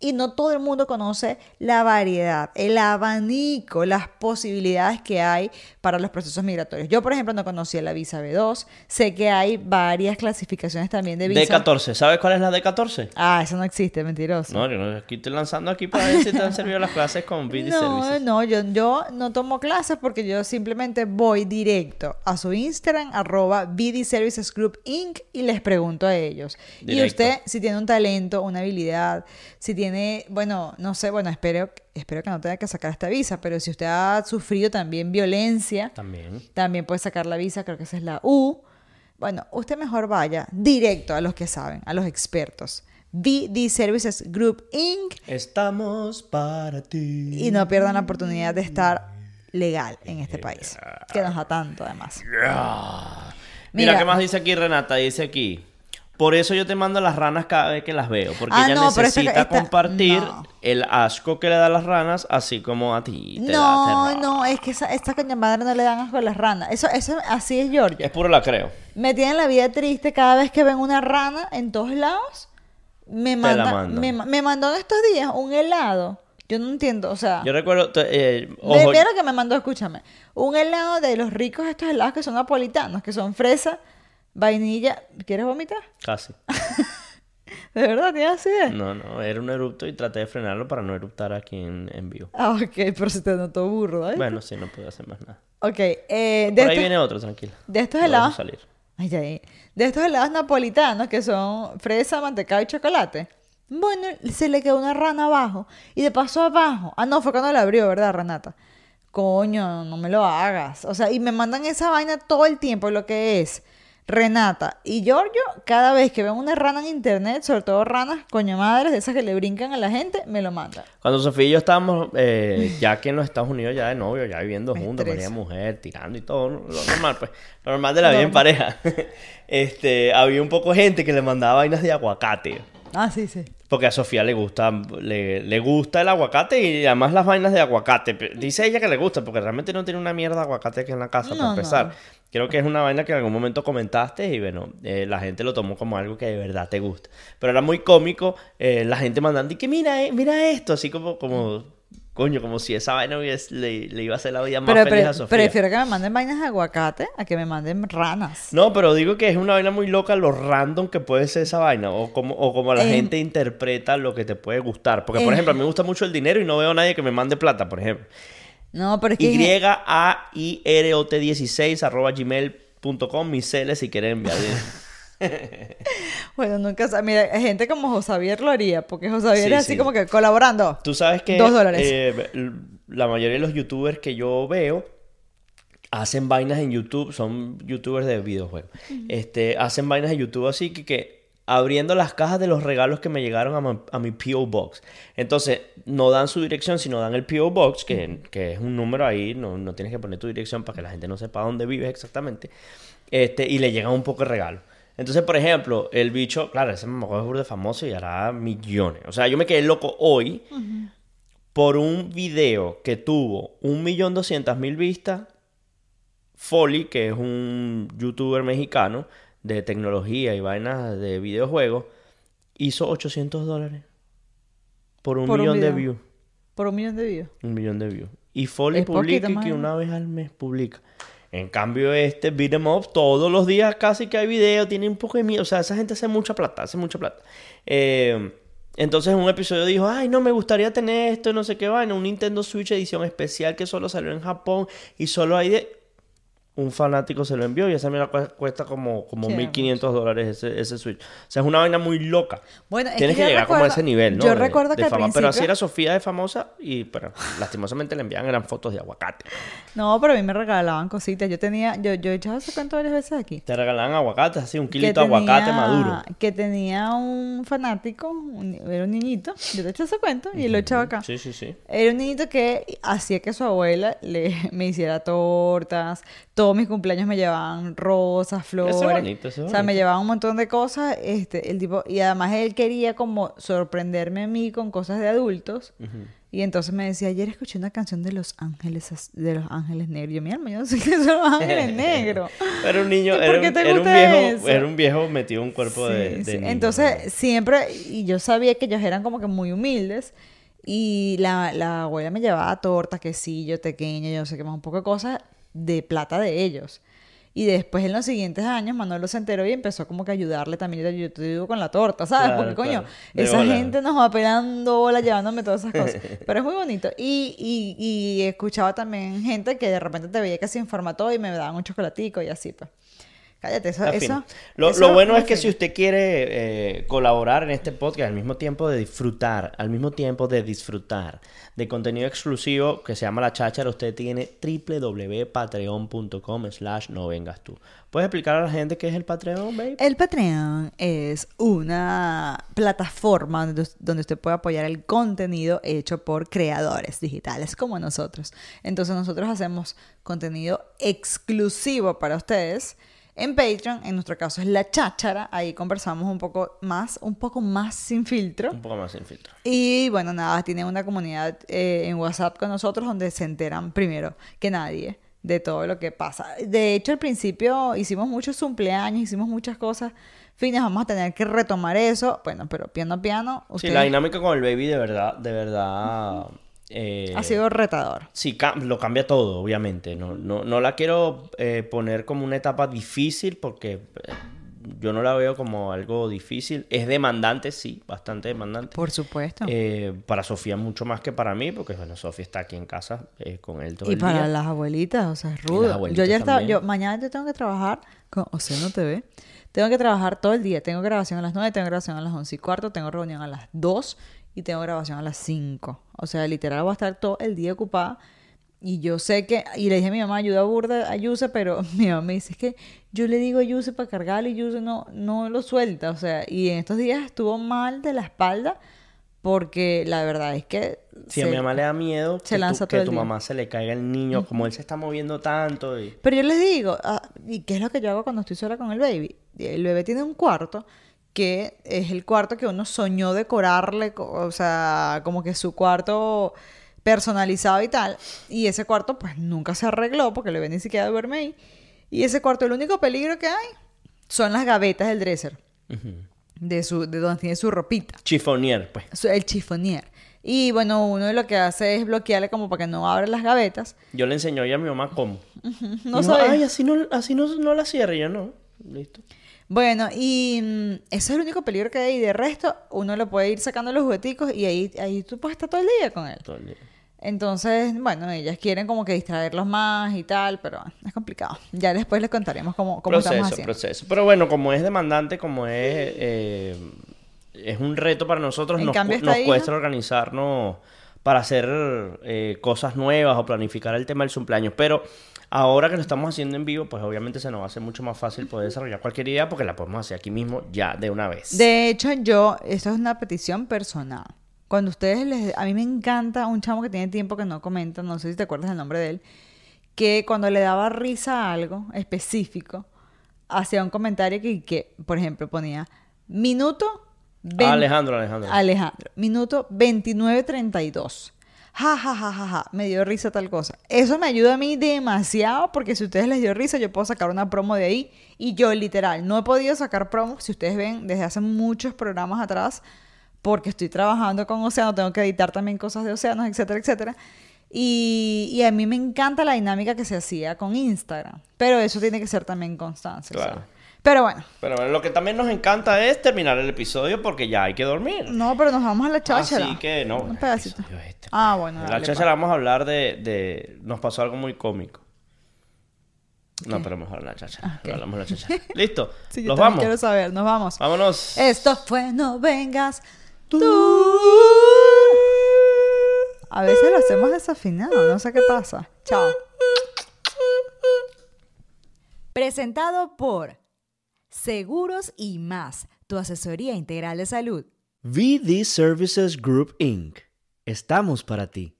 Y no todo el mundo conoce la variedad, el abanico, las posibilidades que hay para los procesos migratorios. Yo, por ejemplo, no conocía la visa B2. Sé que hay varias clasificaciones también de visa. D14, ¿sabes cuál es la D14? Ah, eso no existe, mentiroso. No, yo no, aquí estoy lanzando aquí para ver si te han servido las clases con BD No, Services. no, yo, yo no tomo clases porque yo simplemente voy directo a su Instagram, arroba BD Services Group Inc. y les pregunto a ellos. Y usted, si tiene un talento, una habilidad, si tiene, bueno, no sé, bueno, espero, espero que no tenga que sacar esta visa, pero si usted ha sufrido también violencia, También. también puede sacar la visa, creo que esa es la U. Bueno, usted mejor vaya directo a los que saben, a los expertos. BD Services Group Inc. Estamos para ti. y no pierdan la oportunidad de estar legal en este país, que nos da tanto además. Mira. ¿qué más dice aquí Renata? Dice aquí. Por eso yo te mando las ranas cada vez que las veo. Porque Ah, ella no, pero esta- necesita esta- compartir no. el asco que le da a las ranas, así como a ti. Te No, no, es que esa, esta coña madre no le dan asco a las ranas. Eso, eso así es Georgia. Es puro la creo. Me tienen la vida triste cada vez que ven una rana en todos lados. me, la manda, mandan. me, me mandó en estos días un helado. Yo no entiendo, o sea, Yo recuerdo, eh, ojo, lo que me mandó, escúchame. Un helado de los ricos, estos helados que son napolitanos, que son fresa, vainilla. ¿Quieres vomitar? casi. ¿De verdad tienes así de? No, no, era un erupto y traté de frenarlo para no eruptar aquí en, en vivo. Ah, ok, pero se te notó burro, ¿eh? Bueno, sí, no pude hacer más nada. Ok, eh, de, Por ahí viene otro, tranquilo. de estos helados. salir. Ay, ay, de estos helados napolitanos que son fresa, mantecado y chocolate. Bueno, se le quedó una rana abajo. Y de paso abajo. Ah, no, fue cuando la abrió, ¿verdad, Renata? Coño, no me lo hagas. O sea, y me mandan esa vaina todo el tiempo, lo que es. Renata y Giorgio, cada vez que ven una rana en internet, sobre todo ranas, coño madres, de esas que le brincan a la gente, me lo mandan. Cuando Sofía y yo estábamos eh, ya aquí en los Estados Unidos, ya de novio, ya viviendo Me juntos. María mujer, tirando y todo, lo normal, pues, lo normal de la vida en pareja. este, había un poco de gente que le mandaba vainas de aguacate. Ah, sí, sí. Porque a Sofía le gusta, le, le gusta el aguacate y además las vainas de aguacate. Dice ella que le gusta, porque realmente no tiene una mierda de aguacate aquí en la casa, No, para empezar. no. Creo que es una vaina que en algún momento comentaste y bueno, eh, la gente lo tomó como algo que de verdad te gusta. Pero era muy cómico eh, la gente mandando y que mira, eh, mira esto, así como, como, coño, como si esa vaina hubiese- le, le iba a hacer la vida más Pero feliz a Sofía. prefiero que me manden vainas de aguacate a que me manden ranas. No, pero digo que es una vaina muy loca lo random que puede ser esa vaina. O como, o como la Em, gente interpreta lo que te puede gustar. Porque, por em. ejemplo, a mí me gusta mucho el dinero y no veo a nadie que me mande plata, por ejemplo. No, pero es que... hay gen- Y-A-I-R-O-T16 arroba gmail.com. Mi cele si quieren enviar. Bueno, nunca Mira, gente como José Javier lo haría, porque Sí, es así sí. como que colaborando. Tú sabes que Dos dólares. eh, la mayoría de los youtubers que yo veo hacen vainas en YouTube, son youtubers de videojuegos. Este, hacen vainas en YouTube así que, que abriendo las cajas de los regalos que me llegaron a, ma- a mi PO Box. Entonces, no dan su dirección, sino dan el PO Box, que, que es un número ahí, no, no tienes que poner tu dirección para que la gente no sepa dónde vives exactamente. Este, y le llegan un poco de regalo. Entonces, por ejemplo, el bicho, claro, ese me es burda de famoso y hará millones. O sea, yo me quedé loco hoy por un video que tuvo un millón doscientas mil vistas. Foley, que es un youtuber mexicano de tecnología y vainas de videojuegos, hizo 800 dólares por un Por un millón de views. Por un millón de views. Un millón de views. Y Foley Es poquito, publica más que una vez al mes publica. En cambio, este Beat 'em Up, todos los días casi que hay video, tiene un poco de miedo. O sea, esa gente hace mucha plata, hace mucha plata. Eh, entonces, en un episodio dijo: Ay, no, me gustaría tener esto, no sé qué vaina. Un Nintendo Switch edición especial que solo salió en Japón y solo hay de. Un fanático se lo envió y esa mira cuesta como, como Qué 1500 dólares ese, ese Switch. O sea, es una vaina muy loca. Bueno, es Tienes que llegar como a ese nivel, ¿no? yo De- recuerdo de que al fama. Pero así era Sofía de famosa y pero lastimosamente le enviaban eran fotos de aguacate. No, pero a mí me regalaban cositas. Yo tenía, yo, yo he echado ese cuento varias veces aquí. Te regalaban aguacates, así un kilito de aguacate maduro. Que tenía un fanático, un- era un niñito. Yo te eché ese cuento y lo he echado acá. Sí, sí, sí. Era un niñito que hacía que su abuela le, me hiciera tortas. Todos mis cumpleaños me llevaban rosas, flores. bonito, eso es o sea, me bonito. llevaban un montón de cosas. Este, el tipo, y además él quería como sorprenderme a mí con cosas de adultos. Y entonces me decía, ayer escuché una canción de Los Ángeles, de Los Ángeles Negros. Yo, mi alma, yo no sé qué son Los Ángeles Negros. Era un niño, ¿Y por era un, era viejo, eso? era un viejo metido en un cuerpo Sí, de, de sí. niño, Entonces, siempre, y yo sabía que ellos eran como que muy humildes, y la, la abuela me llevaba torta, quesillo, pequeño, yo no sé qué más, un poco de cosas de plata de ellos. Y después en los siguientes años Manolo se enteró y empezó como que a ayudarle también, yo- te digo, con la torta, ¿sabes? Claro, Porque coño, claro. Esa bola. gente nos va pelando bola llevándome todas esas cosas. Pero es muy bonito. Y, y, y escuchaba también gente que de repente te veía que se informa todo y me daban un chocolatico y así, pues. Cállate, eso, Lo, eso lo bueno es que si usted quiere eh, colaborar en este podcast al mismo tiempo de disfrutar, al mismo tiempo de disfrutar de contenido exclusivo que se llama La Cháchara, usted tiene www.patreon.com slash no vengas tú. ¿Puedes explicar a la gente qué es el Patreon, babe? El Patreon es una plataforma donde, donde usted puede apoyar el contenido hecho por creadores digitales como nosotros. Entonces nosotros hacemos contenido exclusivo para ustedes en Patreon. En nuestro caso es La Cháchara. Ahí conversamos un poco más, un poco más sin filtro. Un poco más sin filtro. Y bueno, nada, tienen una comunidad eh, en WhatsApp con nosotros donde se enteran primero que nadie de todo lo que pasa. De hecho, al principio hicimos muchos cumpleaños, hicimos muchas cosas fines, vamos a tener que retomar eso. Bueno, pero piano a piano, Sí, usted la dinámica con el baby de verdad, de verdad... eh, ha sido retador. Sí, cam- lo cambia todo, obviamente. No, no, no la quiero eh, poner como una etapa difícil porque eh, yo no la veo como algo difícil. Es demandante, sí, bastante demandante. Por supuesto. Eh, para Sofía mucho más que para mí, porque bueno, Sofía está aquí en casa eh, con él todo y el para día. las abuelitas, o sea, es rudo. Yo ya estaba, yo mañana yo tengo que trabajar con Océano TV. Tengo que trabajar todo el día. Tengo grabación a las 9, tengo grabación a las 11 y cuarto, tengo reunión a las 2 y tengo grabación a las 5. O sea, literal voy a estar todo el día ocupada. Y yo sé que, y le dije a mi mamá, ayuda burda a Yuse, pero mi mamá me dice, es que yo le digo a Yuse para cargarlo y Yuse no, no lo suelta. O sea, y en estos días estuvo mal de la espalda porque la verdad es que... Sí, a mi mamá le da miedo se que, tu- lanza que todo el tu mamá se le caiga el niño, como él se está moviendo tanto. Y... Pero yo les digo, ah, ¿y qué es lo que yo hago cuando estoy sola con el baby? El bebé tiene un cuarto que es el cuarto que uno soñó decorarle, co- o sea, como que su cuarto personalizado y tal. Y ese cuarto pues nunca se arregló porque el bebé ni siquiera duerme ahí. Y ese cuarto, el único peligro que hay son las gavetas del dresser, de, su, de donde tiene su ropita Chifonier, pues. el chifonier. Y bueno, uno lo que hace es bloquearle como para que no abra las gavetas. Yo le enseñó ya a mi mamá cómo. No sabía. Ay, así no, así no, no la cierre. Yo no. Listo. Bueno, y mm, ese es el único peligro que hay. Y de resto, uno le puede ir sacando los jugueticos y ahí, ahí tú puedes estar todo el día con él. Todo el día. Entonces, bueno, ellas quieren como que distraerlos más y tal, pero es complicado. Ya después les contaremos cómo, cómo estamos proceso, haciendo. proceso. Pero bueno, como es demandante, como es, eh, es un reto para nosotros, En nos, cambio, cuesta organizarnos para hacer eh, cosas nuevas o planificar el tema del cumpleaños. Pero ahora que lo estamos haciendo en vivo, pues obviamente se nos va a hacer mucho más fácil poder desarrollar cualquier idea porque la podemos hacer aquí mismo ya de una vez. De hecho, yo, esto es una petición personal. Cuando ustedes les... A mí me encanta un chamo que tiene tiempo que no comenta, no sé si te acuerdas el nombre de él, que cuando le daba risa a algo específico, hacía un comentario que, que por ejemplo, ponía minuto... Alejandro, Alejandro. Alejandro, minuto 29.32. Ja, ja, ja, ja, ja, me dio risa tal cosa. Eso me ayuda a mí demasiado porque si a ustedes les dio risa, yo puedo sacar una promo de ahí. Y yo, literal, no he podido sacar promos, si ustedes ven, desde hace muchos programas atrás, porque estoy trabajando con Océano, tengo que editar también cosas de Océanos, etcétera, etcétera. Y, a mí me encanta la dinámica que se hacía con Instagram, pero eso tiene que ser también constancia. Claro. Pero bueno, Pero bueno, lo que también nos encanta es terminar el episodio porque ya hay que dormir. no, pero nos vamos a la cháchara. Así que no. Un pedacito. este, Ah, bueno. En la dale, cháchara vamos a hablar de, de- Nos pasó algo muy cómico. No, pero mejor la cháchara. Ah, ok. No hablamos la cháchara. ¿Listo? Sí, yo ¿Nos también vamos? quiero saber, nos vamos. Vámonos. Esto fue No Vengas tú. A veces lo hacemos desafinado, no sé qué pasa. Chao. Presentado por Seguros y más, tu asesoría integral de salud. VD Services Group Inc. Estamos para ti.